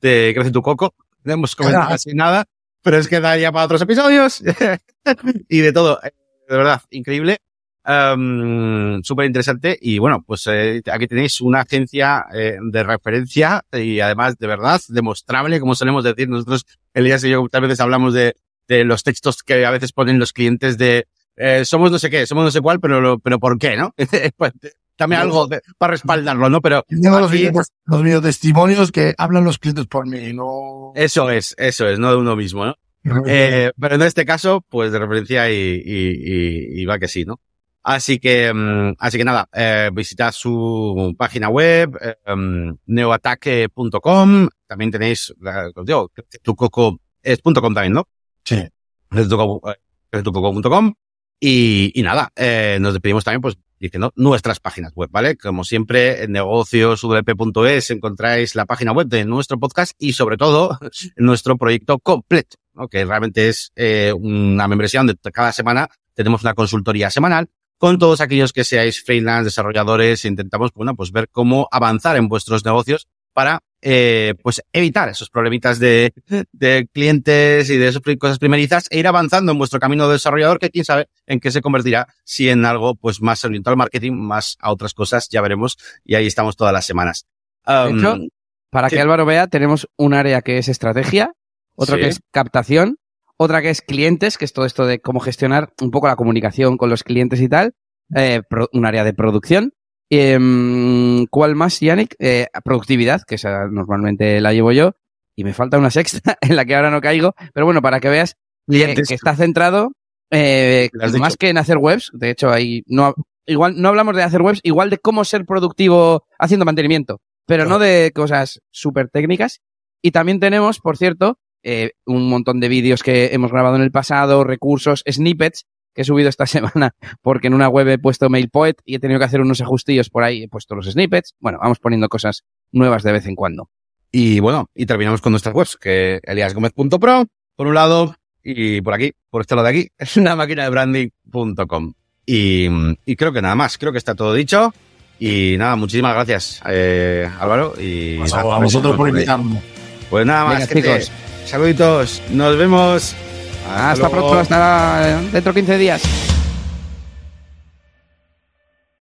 de Crece tu Coco. No hemos comentado casi nada, pero es que daría para otros episodios y de todo. Eh, De verdad, increíble. Um, súper interesante y bueno, pues eh, aquí tenéis una agencia eh, de referencia y además de verdad demostrable, como solemos decir nosotros, Elías y yo muchas veces hablamos de, de los textos que a veces ponen los clientes de eh, somos no sé qué, somos no sé cuál, pero pero ¿por qué, no? pues, dame algo de- para respaldarlo, ¿no? Pero Tengo los, videos- los videos testimonios que hablan los clientes por mí, no. eso es, eso es, no de uno mismo, ¿no? Eh, pero en este caso, pues de referencia y, y, y, y va que sí, ¿no? Así que, mm, así que nada, eh, visitad su página web, eh, em, neoataque.com. También tenéis, la, digo, tucoco es punto .com también, ¿no? Sí. Tucoco, eh, tucoco.com. Y, y nada, eh, nos despedimos también, pues, diciendo nuestras páginas web, ¿vale? Como siempre, en negociosudp.es encontráis la página web de nuestro podcast y sobre todo nuestro proyecto completo, ¿no? Que realmente es eh, una membresía donde cada semana tenemos una consultoría semanal con todos aquellos que seáis freelance, desarrolladores, intentamos, bueno, pues ver cómo avanzar en vuestros negocios para, eh, pues evitar esos problemitas de, de clientes y de esas cosas primerizas e ir avanzando en vuestro camino de desarrollador que quién sabe en qué se convertirá si en algo, pues más orientado al marketing, más a otras cosas, ya veremos y ahí estamos todas las semanas. De hecho, para sí. que Álvaro vea, tenemos un área que es estrategia, otro Sí. que es captación, otra que es clientes, que es todo esto de cómo gestionar un poco la comunicación con los clientes y tal, eh, pro- un área de producción. Em, ¿Cuál más, Yannick? Eh, productividad, que esa normalmente la llevo yo, y me falta una sexta en la que ahora no caigo, pero bueno, para que veas que, que está centrado eh, dicho. más que en hacer webs, de hecho ahí no igual no hablamos de hacer webs, igual de cómo ser productivo haciendo mantenimiento, pero no de cosas súper técnicas. Y también tenemos, por cierto, eh, un montón de vídeos que hemos grabado en el pasado, recursos, snippets que he subido esta semana porque en una web he puesto MailPoet y he tenido que hacer unos ajustillos por ahí, he puesto los snippets. Bueno, vamos poniendo cosas nuevas de vez en cuando. Y bueno, y terminamos con nuestras webs, que eliasgomez.pro, por un lado, y por aquí, por este lado de aquí, es una máquina de branding.com. Y, y creo que nada más, creo que está todo dicho. Y nada, muchísimas gracias, eh, Álvaro. Y Pues nada, a vosotros por invitarme. Pues nada más, Venga, gente. chicos. Saluditos, nos vemos. Hasta pronto, hasta dentro de 15 días.